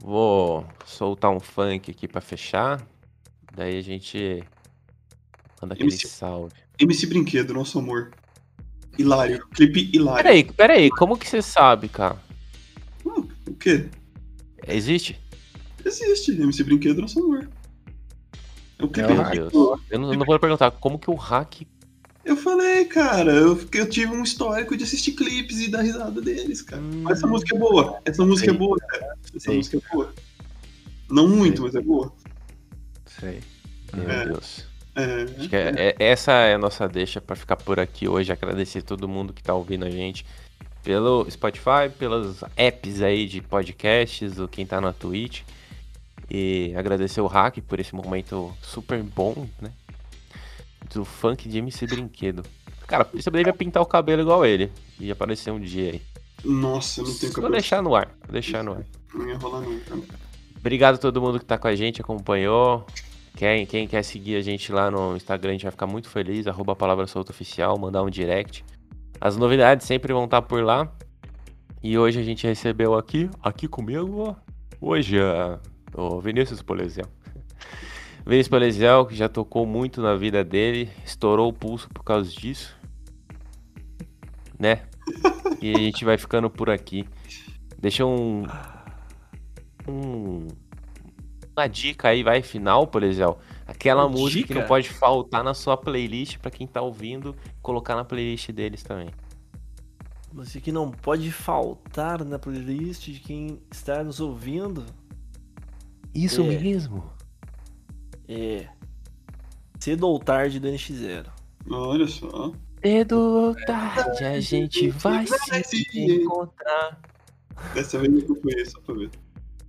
Vou soltar um funk aqui pra fechar. Daí a gente manda aquele MC. salve. MC Brinquedo, nosso amor. Hilário. Clipe hilário. Peraí, peraí, como que você sabe, cara? Hum, o quê? Existe? Existe. MC Brinquedo, nosso amor. É o clipe Meu. Deus. Eu não, eu não vou perguntar como que o hack. Eu falei, cara, eu, eu tive um histórico de assistir clipes e dar risada deles, cara. Hum. Mas essa música é boa. Essa música é boa, cara. Essa Sei. música é boa. Não muito, Sei. mas é boa. Sei. Meu É. Deus. É, Acho que é- é- essa é a nossa deixa pra ficar por aqui hoje. Agradecer todo mundo que tá ouvindo a gente pelo Spotify, pelos apps aí de podcasts, ou quem tá na Twitch. E agradecer o Hack por esse momento super bom, né? Do funk de MC Brinquedo. Cara, você deveria pintar o cabelo igual ele. E aparecer um dia aí. Nossa, eu não tenho Vou cabelo. deixar no ar. Vou deixar no ar. Não ia rolar cara. Obrigado a todo mundo que tá com a gente, acompanhou. Quem, quem quer seguir a gente lá no Instagram, a gente vai ficar muito feliz. Arroba Palavra Solta Oficial, mandar um direct. As novidades sempre vão estar por lá. E hoje a gente recebeu aqui, aqui comigo, hoje, a- o Vinícius Polesiel. Vinícius Polesiel, que já tocou muito na vida dele, estourou o pulso por causa disso. Né? E a gente vai ficando por aqui. Deixa um, um- uma dica aí, vai, final, exemplo. Aquela Uma música que dica? não pode faltar na sua playlist pra quem tá ouvindo, colocar na playlist deles também. Você que não pode faltar na playlist de quem está nos ouvindo Isso É. mesmo. É Cedo ou Tarde do NX0. Olha só. Cedo ou tarde a gente vai se encontrar. Dessa vez eu conheço, só pra ver.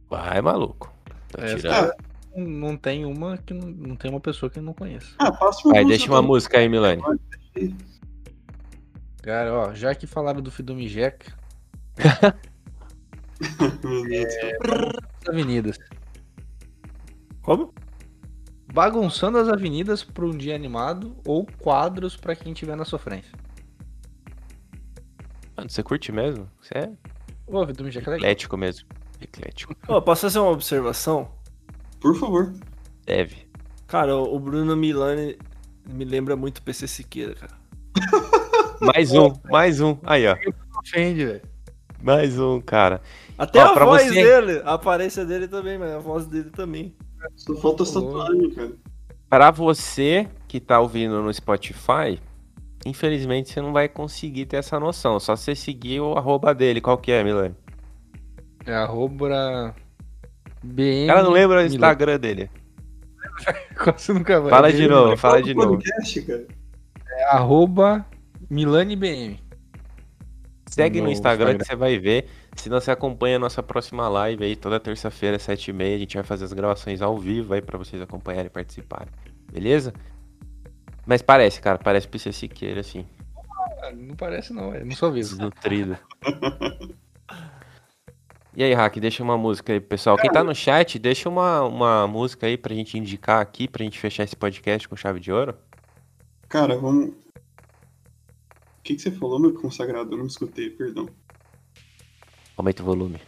Vai, maluco. Tá É, tirando. Não- Não tem uma que não, não tem uma pessoa que eu não conheça. Ah, passa uma Vai, música deixa uma música aí, Milani. Cara, ó, já que falaram do Fidume (laughs) céu. as avenidas. Como? Bagunçando as avenidas para um dia animado ou quadros para quem tiver na sofrência. Mano, você curte mesmo? Você é Ô, Mijaca é eclético mesmo. Eclético. Ó, posso fazer uma observação? Por favor. Deve. Cara, o Bruno Milani me lembra muito PC Siqueira, cara. (laughs) Mais um, mais um. Aí, ó. Ofende, velho. Mais um, cara. Até Ó, a voz você- dele, a aparência dele também, mas a voz dele também. Só falta tatuagens, cara. Pra você que tá ouvindo no Spotify, infelizmente você não vai conseguir ter essa noção. Só você seguir o arroba dele. Qual que é, Milani? É arroba BM. O cara não lembra o. Instagram dele. (laughs) Quase nunca vai. Fala de novo, fala de novo. podcast, cara. É arroba Milani BM. Segue no No Instagram, Instagram. que você vai ver. Se não, você acompanha a nossa próxima live aí, toda terça-feira, às 7h30. A gente vai fazer as gravações ao vivo aí pra vocês acompanharem e participarem. Beleza? Mas parece, cara, parece PC Siqueira, assim, Ah, Não parece não, velho. Não sou visto. desnutrido. (laughs) E aí, Hack, deixa uma música aí, pro pessoal. Quem tá no chat, deixa uma, uma música aí pra gente indicar aqui, pra gente fechar esse podcast com chave de ouro. Cara, vamos. O que, que você falou, meu consagrado? Eu não escutei, perdão. Aumenta o volume.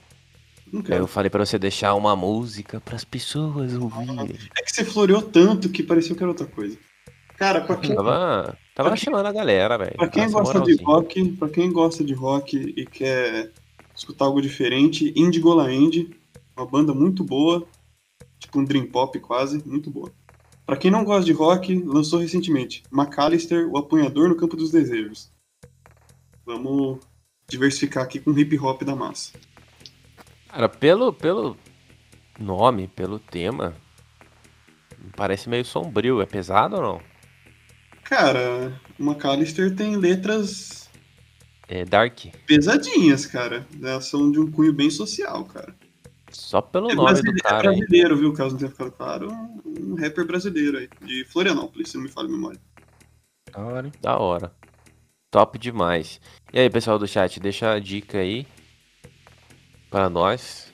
Aí eu falei pra você deixar uma música pras pessoas ouvirem. É que você floreou tanto que pareceu que era outra coisa. Cara, pra quem, Tava, tava Pra chamando a galera, velho. pra quem gosta de rock, para quem gosta de rock e quer escutar algo diferente, Indigo La uma banda muito boa, tipo um dream pop quase, muito boa. Pra quem não gosta de rock, lançou recentemente McAllister, o apunhador no campo dos desejos. Vamos diversificar aqui com hip hop da massa. Cara, pelo, pelo nome, pelo tema, parece meio sombrio. É pesado ou não? Cara, o McAllister tem letras É dark. pesadinhas, cara. Elas são de um cunho bem social, cara. Só pelo É, nome do é cara, hein? brasileiro, viu? Caso não tenha ficado claro. Um rapper brasileiro aí, de Florianópolis, se não me falha a memória. Da hora, hein? Da hora. Top demais. E aí, pessoal do chat, deixa a dica aí para nós.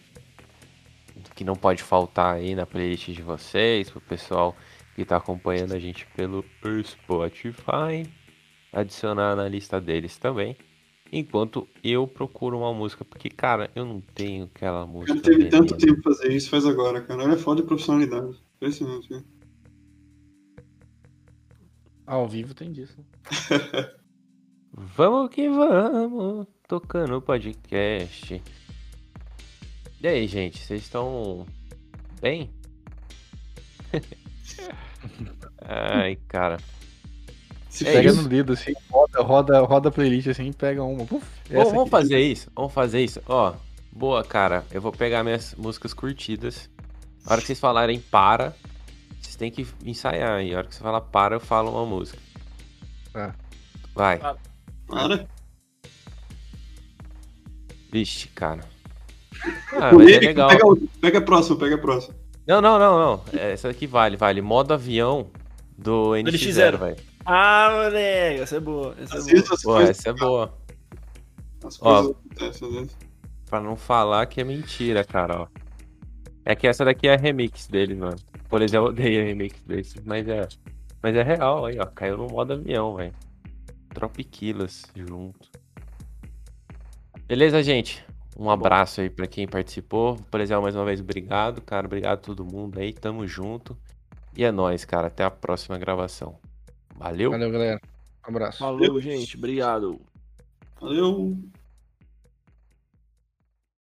Que não pode faltar aí na playlist de vocês, pro pessoal que tá acompanhando a gente pelo Spotify. Adicionar na lista deles também. Enquanto eu procuro uma música, porque, cara, eu não tenho aquela música. cara teve tanto veneno. tempo fazer isso, faz agora, cara. Olha a falta de profissionalidade. Impressionante, viu? Ao vivo tem disso. (laughs) Vamos que vamos, tocando podcast. E aí, gente, vocês estão bem? (laughs) Ai, cara. Se É pega isso. no dedo assim, roda, roda, roda a playlist assim e pega uma. Puf, Vamos, essa vamos aqui. fazer isso, vamos fazer isso. Ó, boa, cara. Eu vou pegar minhas músicas curtidas. A hora que vocês falarem para, vocês têm que ensaiar. E a hora que você falar para, eu falo uma música. Tá. Vai. Para. Vixe, cara. Ah, mas é legal. Pega, outra. pega a próxima, pega a próxima. Não, não, não, não. Essa aqui vale, vale. Modo avião do NX0, NX0. velho. Ah, moleque, essa é boa. Essa é Às boa. vezes as Pô, coisas, essa é boa. as Ó. Pra não falar que é mentira, cara, ó. É que essa daqui é a remix dele, mano. Por exemplo, eu odeio a remix desse, mas é. Mas é real aí, ó. Caiu no modo avião, velho. Tropiquilas junto. Beleza, gente? Um abraço aí pra quem participou. Por exemplo, mais uma vez, obrigado, cara. Obrigado a todo mundo aí. Tamo junto. E é nóis, cara. Até a próxima gravação. Valeu. Valeu, galera. Um abraço. Falou, gente. Obrigado. Valeu.